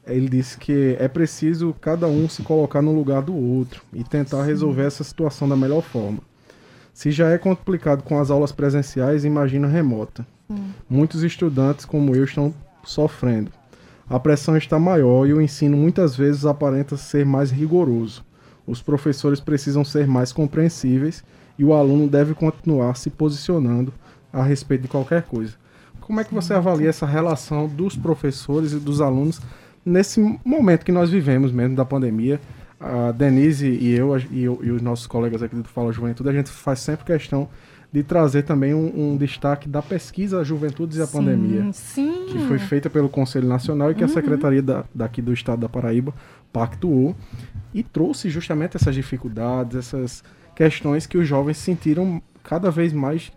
ele disse que é preciso cada um se colocar no lugar do outro e tentar resolver essa situação da melhor forma. Se já é complicado com as aulas presenciais, imagina remota. Hum. Muitos estudantes, como eu, estão sofrendo. A pressão está maior e o ensino muitas vezes aparenta ser mais rigoroso. Os professores precisam ser mais compreensíveis e o aluno deve continuar se posicionando a respeito de qualquer coisa. Como é que você avalia essa relação dos professores e dos alunos nesse momento que nós vivemos mesmo da pandemia, a Denise e eu, e, eu, e os nossos colegas aqui do Fala Juventude, a gente faz sempre questão de trazer também um, um destaque da pesquisa Juventudes e a sim, Pandemia, sim. que foi feita pelo Conselho Nacional e que uhum. a Secretaria da, daqui do Estado da Paraíba pactuou e trouxe justamente essas dificuldades, essas questões que os jovens sentiram cada vez mais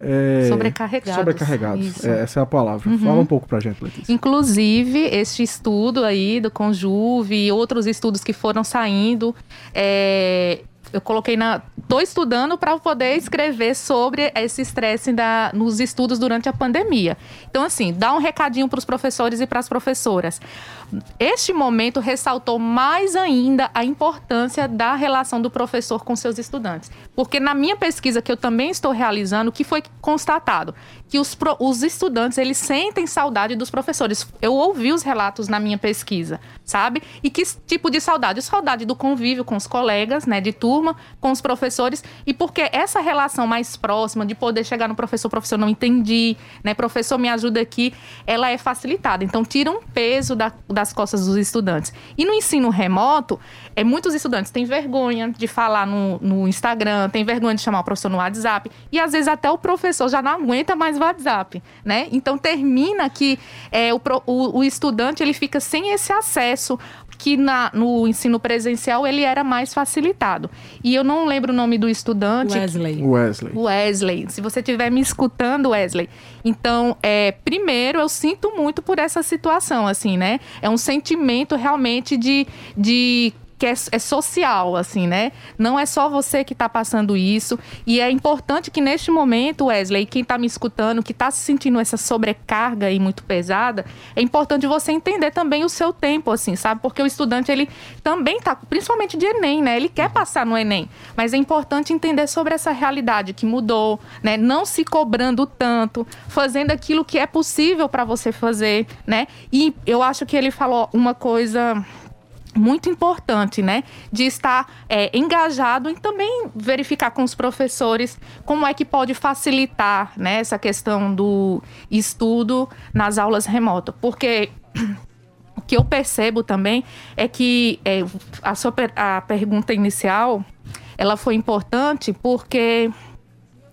é, sobrecarregados. Sobrecarregados, é, essa é a palavra. Uhum. Fala um pouco pra gente, Letícia. Inclusive, este estudo aí do Conjuve e outros estudos que foram saindo, é, eu coloquei na. Estou estudando para poder escrever sobre esse estresse nos estudos durante a pandemia. Então, assim, dá um recadinho para os professores e para as professoras. Este momento ressaltou mais ainda a importância da relação do professor com seus estudantes. Porque na minha pesquisa que eu também estou realizando, o que foi constatado? Que os, os estudantes, eles sentem saudade dos professores. Eu ouvi os relatos na minha pesquisa, sabe? E que tipo de saudade? Saudade do convívio com os colegas, né, de turma, com os professores, e porque essa relação mais próxima, de poder chegar no professor, professor, não entendi, né, professor, me ajuda aqui, ela é facilitada. Então, tira um peso da, da das costas dos estudantes. E no ensino remoto, é, muitos estudantes têm vergonha de falar no, no Instagram, têm vergonha de chamar o professor no WhatsApp, e às vezes até o professor já não aguenta mais WhatsApp, né? Então termina que é, o, o, o estudante ele fica sem esse acesso que na, no ensino presencial ele era mais facilitado. E eu não lembro o nome do estudante. Wesley. Wesley. Wesley. Se você estiver me escutando, Wesley. Então, é, primeiro, eu sinto muito por essa situação, assim, né? É um sentimento realmente de, de que é, é, social, assim, né? Não é só você que está passando isso. E é importante que neste momento, Wesley, quem está me escutando, que está se sentindo essa sobrecarga aí muito pesada, é importante você entender também o seu tempo, assim, sabe? Porque o estudante, ele também está, principalmente de Enem, né? Ele quer passar no Enem. Mas é importante entender sobre essa realidade que mudou, né? Não se cobrando tanto, fazendo aquilo que é possível para você fazer, né? E eu acho que ele falou uma coisa muito importante, né? De estar é, engajado e também verificar com os professores como é que pode facilitar né, essa questão do estudo nas aulas remotas. Porque o que eu percebo também é que é, a, sua, a pergunta inicial ela foi importante porque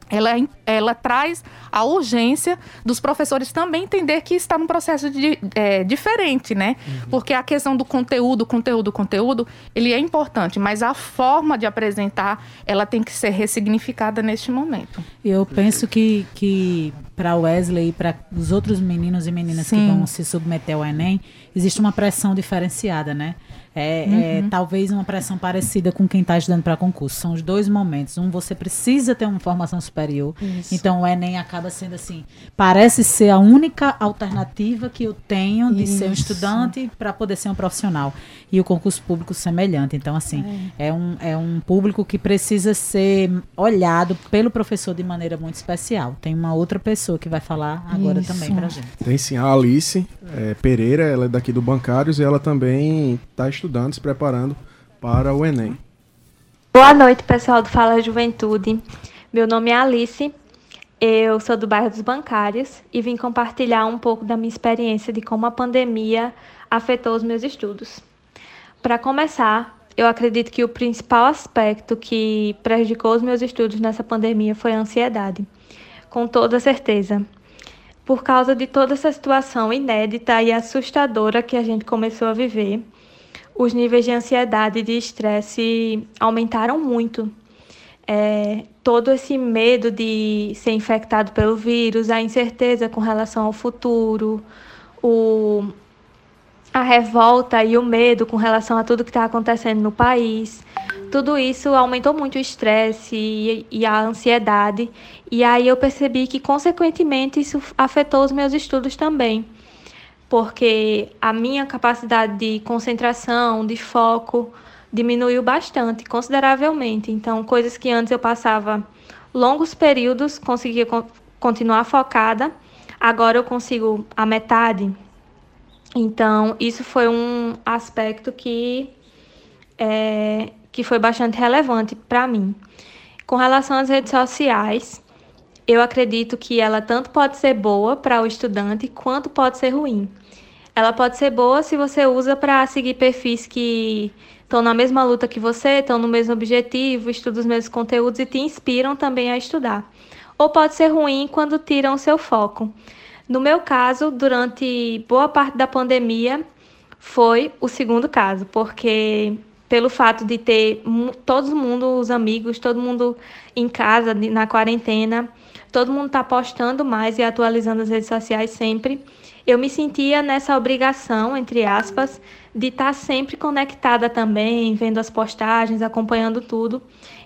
ela, ela traz a urgência dos professores também entender que está num processo de, é, diferente, né? Uhum. Porque a questão do conteúdo, conteúdo, conteúdo, ele é importante, mas a forma de apresentar, ela tem que ser ressignificada neste momento. Eu penso que, que para Wesley e para os outros meninos e meninas Sim. que vão se submeter ao Enem, existe uma pressão diferenciada, né? É, é, uhum. é, talvez uma pressão parecida com quem está estudando para concurso. São os dois momentos. Um, você precisa ter uma formação superior. Isso. Então, o Enem acaba sendo assim. Parece ser a única alternativa que eu tenho de Isso. ser um estudante para poder ser um profissional. E o concurso público semelhante. Então, assim, é. é. um, é um público que precisa ser olhado pelo professor de maneira muito especial. Tem uma outra pessoa que vai falar agora Isso. também para gente. Tem sim, a Alice é, Pereira, ela é daqui do Bancários e ela também está estudando estudando, se preparando para o Enem. Boa noite, pessoal do Fala Juventude. Meu nome é Alice, eu sou do bairro dos Bancários e vim compartilhar um pouco da minha experiência de como a pandemia afetou os meus estudos. Para começar, eu acredito que o principal aspecto que prejudicou os meus estudos nessa pandemia foi a ansiedade. Com toda certeza. Por causa de toda essa situação inédita e assustadora que a gente começou a viver, os níveis de ansiedade e de estresse aumentaram muito. É, todo esse medo de ser infectado pelo vírus, a incerteza com relação ao futuro, o, a revolta e o medo com relação a tudo que está acontecendo no país. Tudo isso aumentou muito o estresse e, e, a ansiedade. E aí eu percebi que, consequentemente, isso afetou os meus estudos também porque a minha capacidade de concentração, de foco, diminuiu bastante, consideravelmente. Então, coisas que antes eu passava longos períodos, conseguia continuar focada, agora eu consigo a metade. Então, isso foi um aspecto que, é, que foi bastante relevante para mim. Com relação às redes sociais, eu acredito que ela tanto pode ser boa para o estudante quanto pode ser ruim. Ela pode ser boa se você usa para seguir perfis que estão na mesma luta que você, estão no mesmo objetivo, estudam os mesmos conteúdos e te inspiram também a estudar. Ou pode ser ruim quando tiram o seu foco. No meu caso, durante boa parte da pandemia, foi o segundo caso, porque pelo fato de ter todo mundo, os amigos, todo mundo em casa, na quarentena, todo mundo está postando mais e atualizando as redes sociais sempre. Eu me sentia nessa obrigação, entre aspas, de estar tá sempre conectada também, vendo as postagens, acompanhando tudo.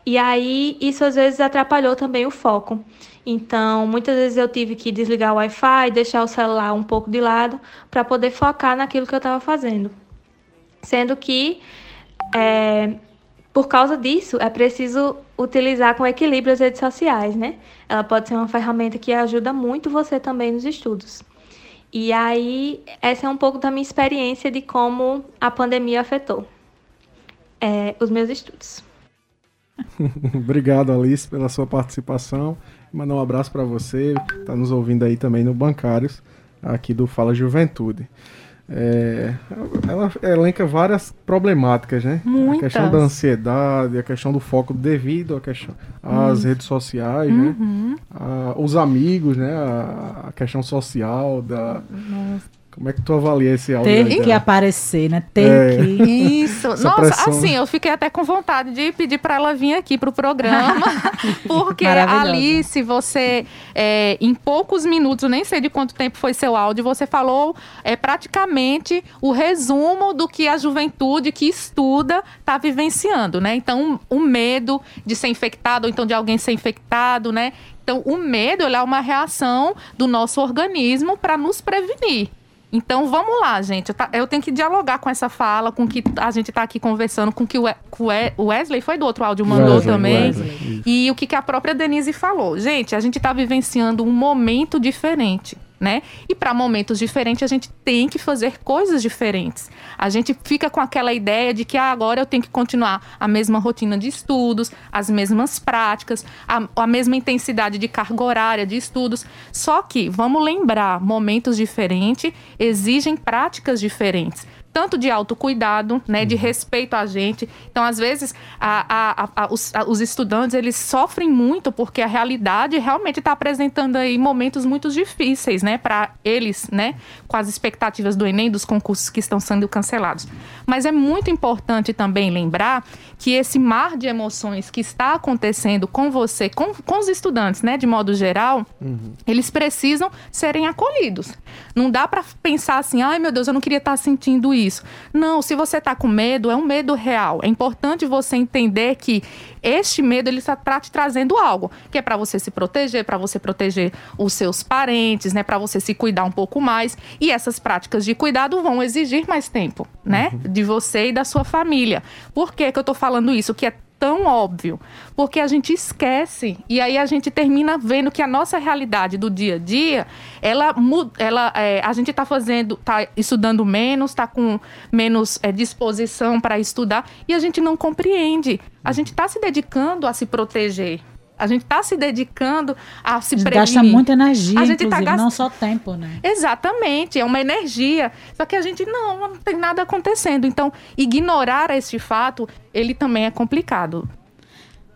E aí isso às vezes atrapalhou também o foco. Então, muitas vezes eu tive que desligar o Wi-Fi, deixar o celular um pouco de lado para poder focar naquilo que eu estava fazendo. Sendo que, é, por causa disso, é preciso utilizar com equilíbrio as redes sociais, né? Ela pode ser uma ferramenta que ajuda muito você também nos estudos. E aí, essa é um pouco da minha experiência de como a pandemia afetou é, os meus estudos. Obrigado, Alice, pela sua participação. Mandar um abraço para você, está nos ouvindo aí também no Bancários, aqui do Fala Juventude. É, ela elenca várias problemáticas, né? Muitas. A questão da ansiedade, a questão do foco devido à questão, às hum. redes sociais, né? uhum. né? A, os amigos, né? A, a questão social da. Nossa como é que tu avalia esse áudio? Ter que aparecer, né? Ter é. que. Isso. Nossa, pressão. assim, eu fiquei até com vontade de pedir para ela vir aqui pro programa. porque, Alice, você, é, em poucos minutos, nem sei de quanto tempo foi seu áudio, você falou é, praticamente o resumo do que a juventude que estuda está vivenciando, né? Então, o medo de ser infectado, ou então de alguém ser infectado, né? Então, o medo é uma reação do nosso organismo para nos prevenir. Então vamos lá, gente. Eu, tenho que dialogar com essa fala, com que a gente está aqui conversando, com que o, Wesley foi do outro áudio, mandou Wesley, também. Wesley, e o que, que a própria Denise falou. Gente, a gente está vivenciando um momento diferente né? E para momentos diferentes a gente tem que fazer coisas diferentes. A gente fica com aquela ideia de que ah, agora eu tenho que continuar a mesma rotina de estudos, as mesmas práticas, a, a mesma intensidade de carga horária de estudos. Só que vamos lembrar, momentos diferentes exigem práticas diferentes tanto de autocuidado, né, de uhum. respeito a gente. Então, às vezes, a, a, a, os, os, estudantes eles sofrem muito porque a realidade realmente está apresentando aí momentos muito difíceis, né, para eles, né, com as expectativas do Enem, dos concursos que estão sendo cancelados. Mas é muito importante também lembrar que esse mar de emoções que está acontecendo com você, com, com os estudantes, né, de modo geral, uhum. eles precisam serem acolhidos. Não dá para pensar assim, ai meu Deus, eu não queria estar tá sentindo isso isso. Não, se você está com medo, é um medo real. É importante você entender que este medo ele está te trazendo algo, que é para você se proteger, para você proteger os seus parentes, né, para você se cuidar um pouco mais. E essas práticas de cuidado vão exigir mais tempo, né, uhum. de você e da sua família. Por que que eu estou falando isso? Que é tão óbvio, porque a gente esquece e aí a gente termina vendo que a nossa realidade do dia a dia, ela, ela é, a gente está fazendo, está estudando menos, está com menos é, disposição para estudar e a gente não compreende. A gente está se dedicando a se proteger, a gente está se dedicando a se prevenir. Gasta muita energia, a gente tá gast... não só tempo, né? Exatamente, é uma energia. Só que a gente não, não tem nada acontecendo. Então, ignorar esse fato, ele também é complicado.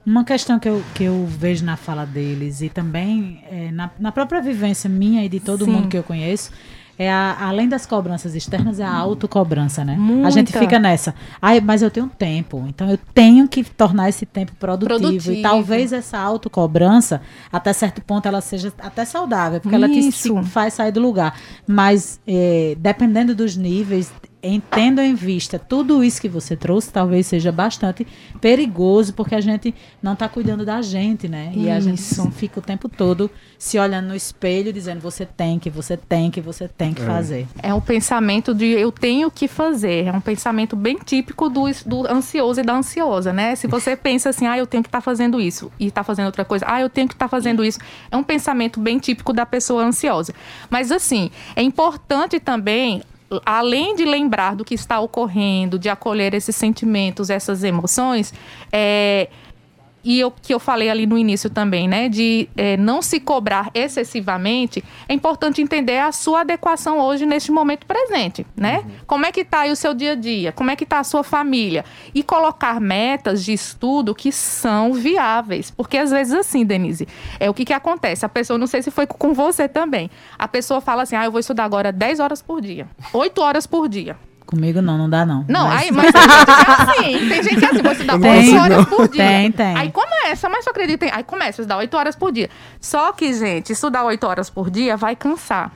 Uma questão que eu, que eu vejo na fala deles e também é, na, na própria vivência minha e de todo Sim. mundo que eu conheço é a, além das cobranças externas, é a autocobrança, né? Muita. A gente fica nessa. Ai, mas eu tenho tempo, então eu tenho que tornar esse tempo produtivo. produtivo. E talvez essa autocobrança, até certo ponto, ela seja até saudável, porque Isso. ela te faz sair do lugar. Mas é, dependendo dos níveis, tendo em vista tudo isso que você trouxe, talvez seja bastante perigoso, porque a gente não está cuidando da gente, né? E a gente fica o tempo todo se olhando no espelho, dizendo você tem que, você tem que, você tem que é. fazer. É um pensamento de eu tenho que fazer. É um pensamento bem típico do, do ansioso e da ansiosa, né? Se você pensa assim, ah, eu tenho que estar tá fazendo isso e está fazendo outra coisa, ah, eu tenho que estar tá fazendo isso, é um pensamento bem típico da pessoa ansiosa. Mas assim, é importante também além de lembrar do que está ocorrendo, de acolher esses sentimentos, essas emoções, é, e o que eu falei ali no início também, né, de é, não se cobrar excessivamente, é importante entender a sua adequação hoje neste momento presente, né? Uhum. Como é que está aí o seu dia a dia? Como é que está a sua família? E colocar metas de estudo que são viáveis, porque às vezes assim, Denise, é o que que acontece. A pessoa, não sei se foi com você também, a pessoa fala assim, ah, eu vou estudar agora 10 horas por dia, 8 horas por dia. Comigo não, não dá não. Não, mas... aí, mas tem gente que é assim. Tem gente que é assim, você estudar 8 horas por dia. Tem, tem. Aí começa, mas só acredita, aí começa a estudar 8 horas por dia. Só que, gente, estudar 8 horas por dia vai cansar.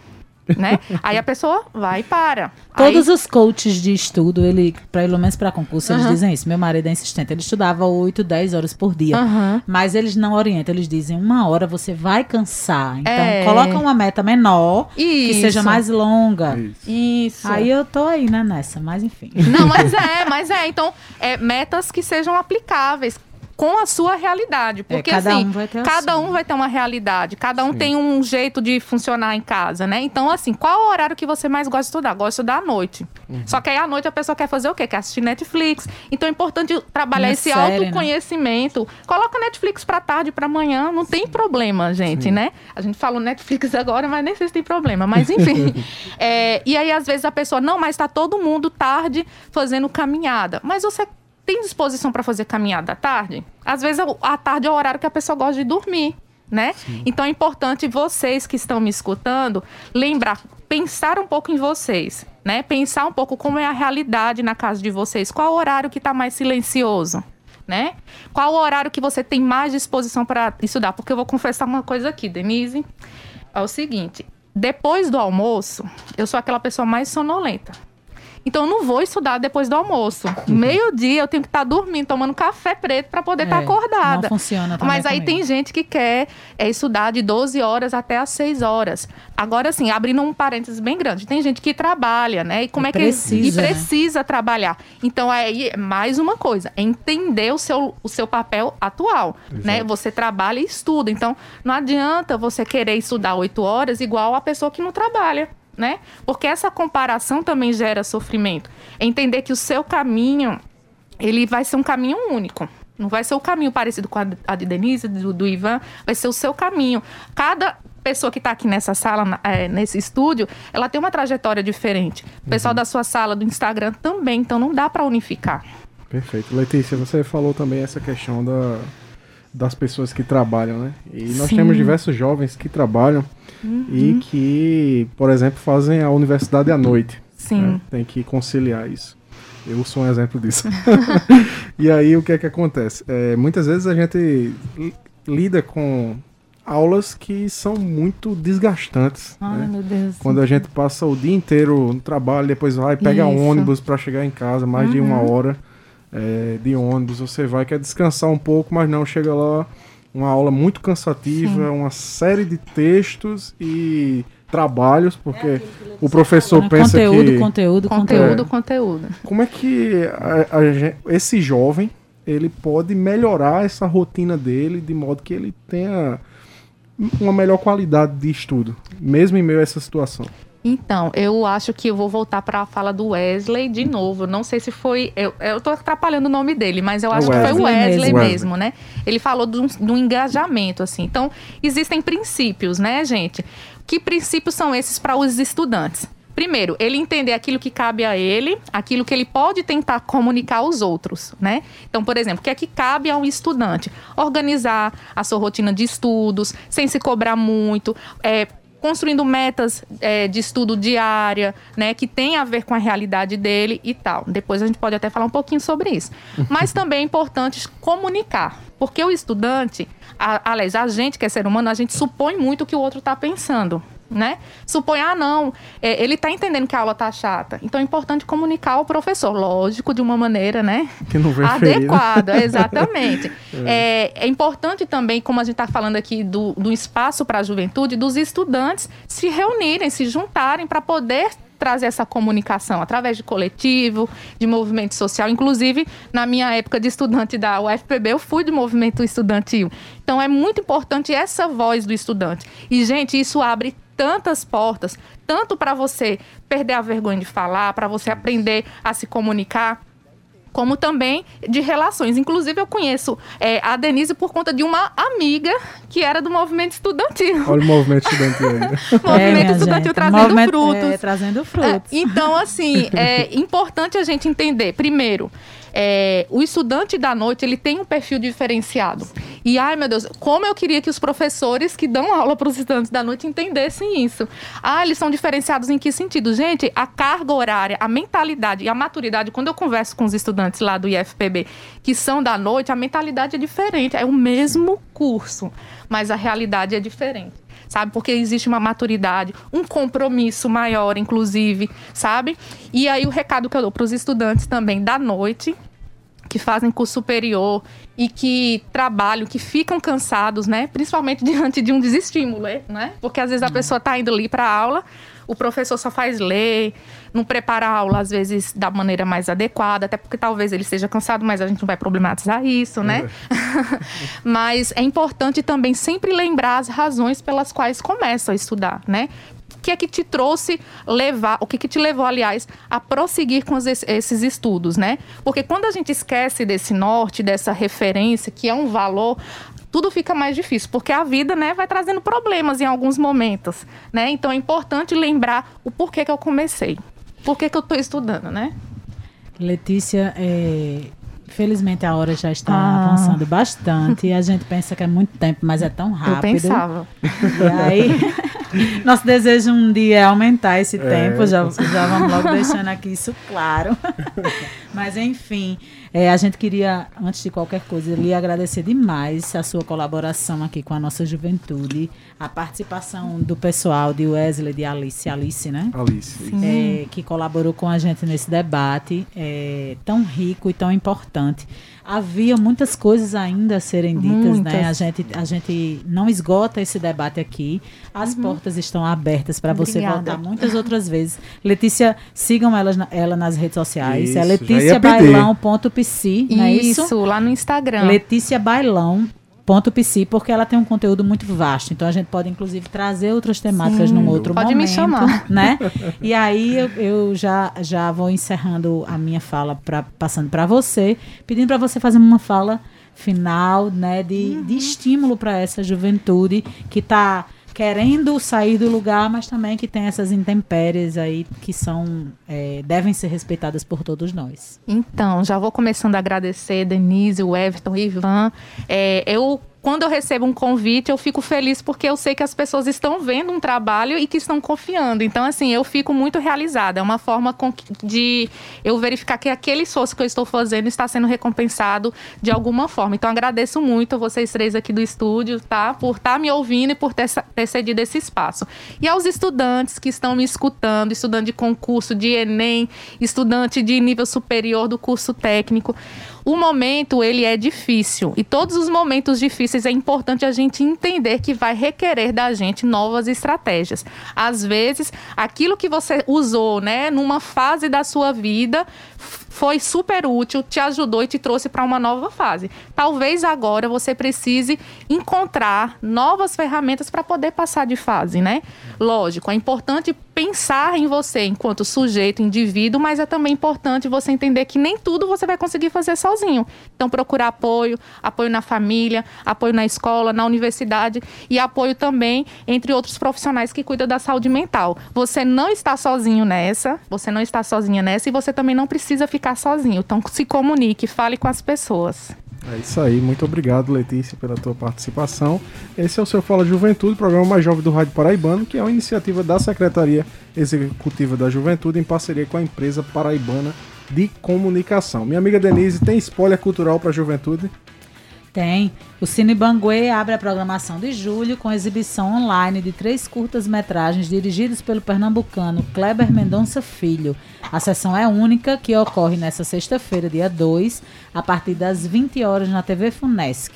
Né? Aí a pessoa vai e para. Todos Aí, os coaches de estudo, ele, pelo menos para concurso, eles Aham. dizem isso. Meu marido é insistente. Ele estudava 8, 10 horas por dia. Aham. Mas eles não orientam, eles dizem uma hora você vai cansar. Então, É. coloca uma meta menor, que Isso. seja mais longa. Isso. Isso. Aí eu tô aí, né, nessa, mas enfim. Não, mas é, mas é. Então, é, metas que sejam aplicáveis com a sua realidade. É, Porque cada assim, um vai ter cada um vai ter uma realidade, cada um Sim. tem um jeito de funcionar em casa, né? Então, assim, qual o horário que você mais gosta de estudar? Gosto de estudar à noite. Uhum. Só que aí à noite a pessoa quer fazer o quê? Quer assistir Netflix. Então é importante trabalhar Uma esse série, né? autoconhecimento. Coloca Netflix pra tarde, pra manhã, não tem problema, gente, né? A gente falou Netflix agora, mas nem sei se tem problema. Mas enfim. É, e aí, às vezes, a pessoa, não, mas tá todo mundo tarde fazendo caminhada. Mas você tem disposição para fazer caminhada à tarde? Às vezes, a tarde é o horário que a pessoa gosta de dormir. Né? Então é importante vocês que estão me escutando lembrar, pensar um pouco em vocês, né? Pensar um pouco como é a realidade na casa de vocês, qual o horário que está mais silencioso, né? Qual o horário que você tem mais disposição para estudar? Porque eu vou confessar uma coisa aqui, Denise. É o seguinte: depois do almoço, eu sou aquela pessoa mais sonolenta. Então eu não vou estudar depois do almoço. Meio-dia eu tenho que estar dormindo, tomando café preto para poder estar É, acordada. Não funciona também Mas aí comigo. tem gente que quer é, estudar de 12 horas até as 6 horas. Agora, assim, abrindo um parênteses bem grande, tem gente que trabalha, né? E como E é que precisa, e né? precisa trabalhar. Então, aí, mais uma coisa, é entender o seu, o seu papel atual, né? Você trabalha e estuda. Então, não adianta você querer estudar 8 horas igual a pessoa que não trabalha. Né? Porque essa comparação também gera sofrimento. É entender que o seu caminho ele vai ser um caminho único. Não vai ser o caminho parecido com a de Denise, do, do Ivan, vai ser o seu caminho. Cada pessoa que está aqui nessa sala, é, nesse estúdio, ela tem uma trajetória diferente. O pessoal da sua sala, do Instagram também, então não dá para unificar. Perfeito. Letícia, você falou também essa questão da, das pessoas que trabalham, né? E nós Sim. temos diversos jovens que trabalham e que, por exemplo, fazem a universidade à noite. Sim. né? Tem que conciliar isso. Eu sou um exemplo disso. e aí, o que é que acontece? É, muitas vezes a gente li- lida com aulas que são muito desgastantes. Ai, né? meu Deus. Quando a gente passa o dia inteiro no trabalho, depois vai, pega. Uhum. ônibus para chegar em casa, mais de uma hora é, de ônibus, você vai, quer descansar um pouco, mas não, chega lá, uma aula muito cansativa, uma série de textos e trabalhos, porque o professor Né? pensa conteúdo, que... conteúdo, conteúdo, Conteúdo, conteúdo. Como é que a- a esse jovem ele pode melhorar essa rotina dele de modo que ele tenha uma melhor qualidade de estudo, mesmo em meio a essa situação? Então, eu acho que eu vou voltar para a fala do Wesley de novo. Não sei se foi. Eu, eu tô atrapalhando o nome dele, mas eu acho que foi o Wesley Wesley mesmo. né? Ele falou de um engajamento, assim. Então, existem princípios, né, gente? Que princípios são esses para os estudantes? Primeiro, ele entender aquilo que cabe a ele, aquilo que ele pode tentar comunicar aos outros, né? Então, por exemplo, o que é que cabe a um estudante? Organizar a sua rotina de estudos, sem se cobrar muito, é, construindo metas é, de estudo diária, né, que tem a ver com a realidade dele e tal. Depois a gente pode até falar um pouquinho sobre isso. Mas também é importante comunicar, porque o estudante, a, aliás, a gente que é ser humano, a gente supõe muito o que o outro está pensando. Né? Supõe, ah, não, é, ele está entendendo que a aula tá chata. Então é importante comunicar ao professor, lógico, de uma maneira, né? Que não. Adequada, exatamente. é. É, importante também, como a gente está falando aqui do, do espaço para a juventude, dos estudantes se reunirem, se juntarem para poder trazer essa comunicação através de coletivo, de movimento social. Inclusive, na minha época de estudante da UFPB, eu fui de movimento estudantil. Então, é muito importante essa voz do estudante. E, gente, isso abre tantas portas, tanto para você perder a vergonha de falar, para você aprender a se comunicar, como também de relações. Inclusive, eu conheço é, a Denise por conta de uma amiga que era do movimento estudantil. Olha o movimento estudantil aí. É, movimento minha estudantil gente, trazendo movimento- frutos. É, trazendo É, frutos. então, assim, é importante a gente entender, primeiro, é, o estudante da noite, ele tem um perfil diferenciado. E, ai meu Deus, como eu queria que os professores que dão aula para os estudantes da noite entendessem isso. Ah, eles são diferenciados em que sentido? Gente, a carga horária, a mentalidade e a maturidade, quando eu converso com os estudantes lá do IFPB, que são da noite, a mentalidade é diferente. É o mesmo curso, mas a realidade é diferente. Sabe? Porque existe uma maturidade, um compromisso maior, inclusive, sabe? E aí o recado que eu dou para os estudantes também da noite, que fazem curso superior e que trabalham, que ficam cansados, né? Principalmente diante de um desestímulo, né? Porque às vezes a uhum. pessoa está indo ali para a aula, o professor só faz ler, não prepara a aula às vezes da maneira mais adequada, até porque talvez ele esteja cansado, mas a gente não vai problematizar isso, né? É. mas é importante também sempre lembrar as razões pelas quais começa a estudar, né? O que é que te trouxe levar, o que, que te levou, aliás, a prosseguir com esses estudos, né? Porque quando a gente esquece desse norte, dessa referência, que é um valor, tudo fica mais difícil, porque a vida, né, vai trazendo problemas em alguns momentos, né? Então é importante lembrar o porquê que eu comecei, por que, que eu estou estudando, né? Letícia, é, Felizmente a hora já está ah. avançando bastante. A gente pensa que é muito tempo, mas é tão rápido. Eu pensava. E aí, nosso desejo um dia é aumentar esse é, tempo. Já, já vamos logo deixando aqui isso claro. mas enfim, é, a gente queria, antes de qualquer coisa, lhe agradecer demais a sua colaboração aqui com a nossa juventude, a participação do pessoal de Wesley, de Alice, Alice, né? Alice. É, que colaborou com a gente nesse debate é, tão rico e tão importante havia muitas coisas ainda a serem ditas, né? muitas. né? A gente, a gente não esgota esse debate aqui. As uhum. portas estão abertas para você voltar muitas outras vezes. Letícia, sigam ela, ela nas redes sociais. Isso, é leticiabailão.pc, não é isso? Isso, lá no Instagram. Letícia Bailão ponto psi, porque ela tem um conteúdo muito vasto. Então a gente pode, inclusive, trazer outras temáticas Sim, num outro pode momento. Pode me chamar. Né? E aí eu, eu, já, já vou encerrando a minha fala, pra, passando para você, pedindo para você fazer uma fala final, né, de, uhum. de estímulo para essa juventude que está querendo sair do lugar, mas também que tem essas intempéries aí que são é, devem ser respeitadas por todos nós. Então, já vou começando a agradecer Denise, o Everton, o Ivan. É, eu quando eu recebo um convite, eu fico feliz porque eu sei que as pessoas estão vendo um trabalho e que estão confiando. Então, assim, eu fico muito realizada. É uma forma de eu verificar que aquele esforço que eu estou fazendo está sendo recompensado de alguma forma. Então, agradeço muito a vocês três aqui do estúdio, tá? Por estar tá me ouvindo e por ter, ter cedido esse espaço. E aos estudantes que estão me escutando, estudante de concurso, de Enem, estudante de nível superior do curso técnico, o momento ele é difícil e todos os momentos difíceis é importante a gente entender que vai requerer da gente novas estratégias. Às vezes, aquilo que você usou, né, numa fase da sua vida foi super útil, te ajudou e te trouxe para uma nova fase. Talvez agora você precise encontrar novas ferramentas para poder passar de fase, né? Lógico, é importante pensar em você enquanto sujeito, indivíduo, mas é também importante você entender que nem tudo você vai conseguir fazer sozinho. Então, procurar apoio, apoio na família, apoio na escola, na universidade e apoio também entre outros profissionais que cuidam da saúde mental. Você não está sozinho nessa, você não está sozinha nessa e você também não precisa ficar ficar sozinho. Então se comunique, fale com as pessoas. É isso aí, muito obrigado Letícia pela tua participação. Esse é o seu Fala Juventude, programa mais jovem do Rádio Paraibano, que é uma iniciativa da Secretaria Executiva da Juventude em parceria com a empresa paraibana de comunicação. Minha amiga Denise, tem spoiler cultural para a juventude? Tem. O Cine Banguê abre a programação de julho com exibição online de três curtas-metragens dirigidos pelo pernambucano Kleber Mendonça Filho. A sessão é única, que ocorre nesta sexta-feira, dia 2, a partir das 20 horas na TV Funesc,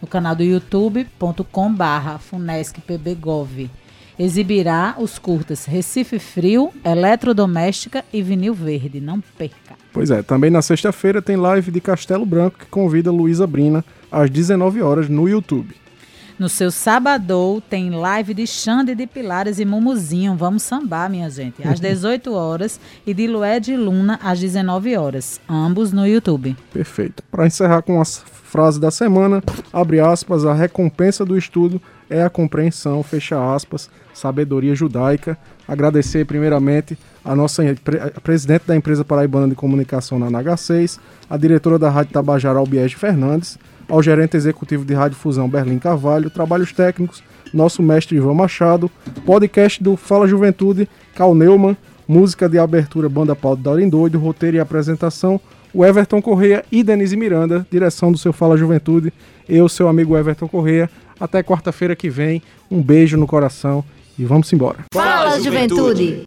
no canal do youtube.com/barra FunescPBGov. Exibirá os curtas Recife Frio, Eletrodoméstica e Vinil Verde. Não perca. Pois é, também na sexta-feira tem live de Castelo Branco que convida Luísa Brina às 19 horas no YouTube. No seu sábado tem live de Xande de Pilares e Mumuzinho. Vamos sambar, minha gente. Às 18 horas e de Lué de Luna às 19 horas. Ambos no YouTube. Perfeito. Para encerrar com a frase da semana, abre aspas, a recompensa do estudo é a compreensão, fecha aspas, sabedoria judaica. Agradecer primeiramente a nossa a presidente da empresa paraibana de comunicação na NH6, a diretora da Rádio Tabajara Albiege Fernandes, ao gerente executivo de Rádio Fusão Berlim Carvalho, trabalhos técnicos, nosso mestre Ivan Machado, podcast do Fala Juventude, Cal Neumann, música de abertura Banda Paulo Doido, roteiro e apresentação, o Everton Correia e Denise Miranda, direção do seu Fala Juventude, eu, seu amigo Everton Correia. Até quarta-feira que vem. Um beijo no coração e vamos embora. Fala, juventude!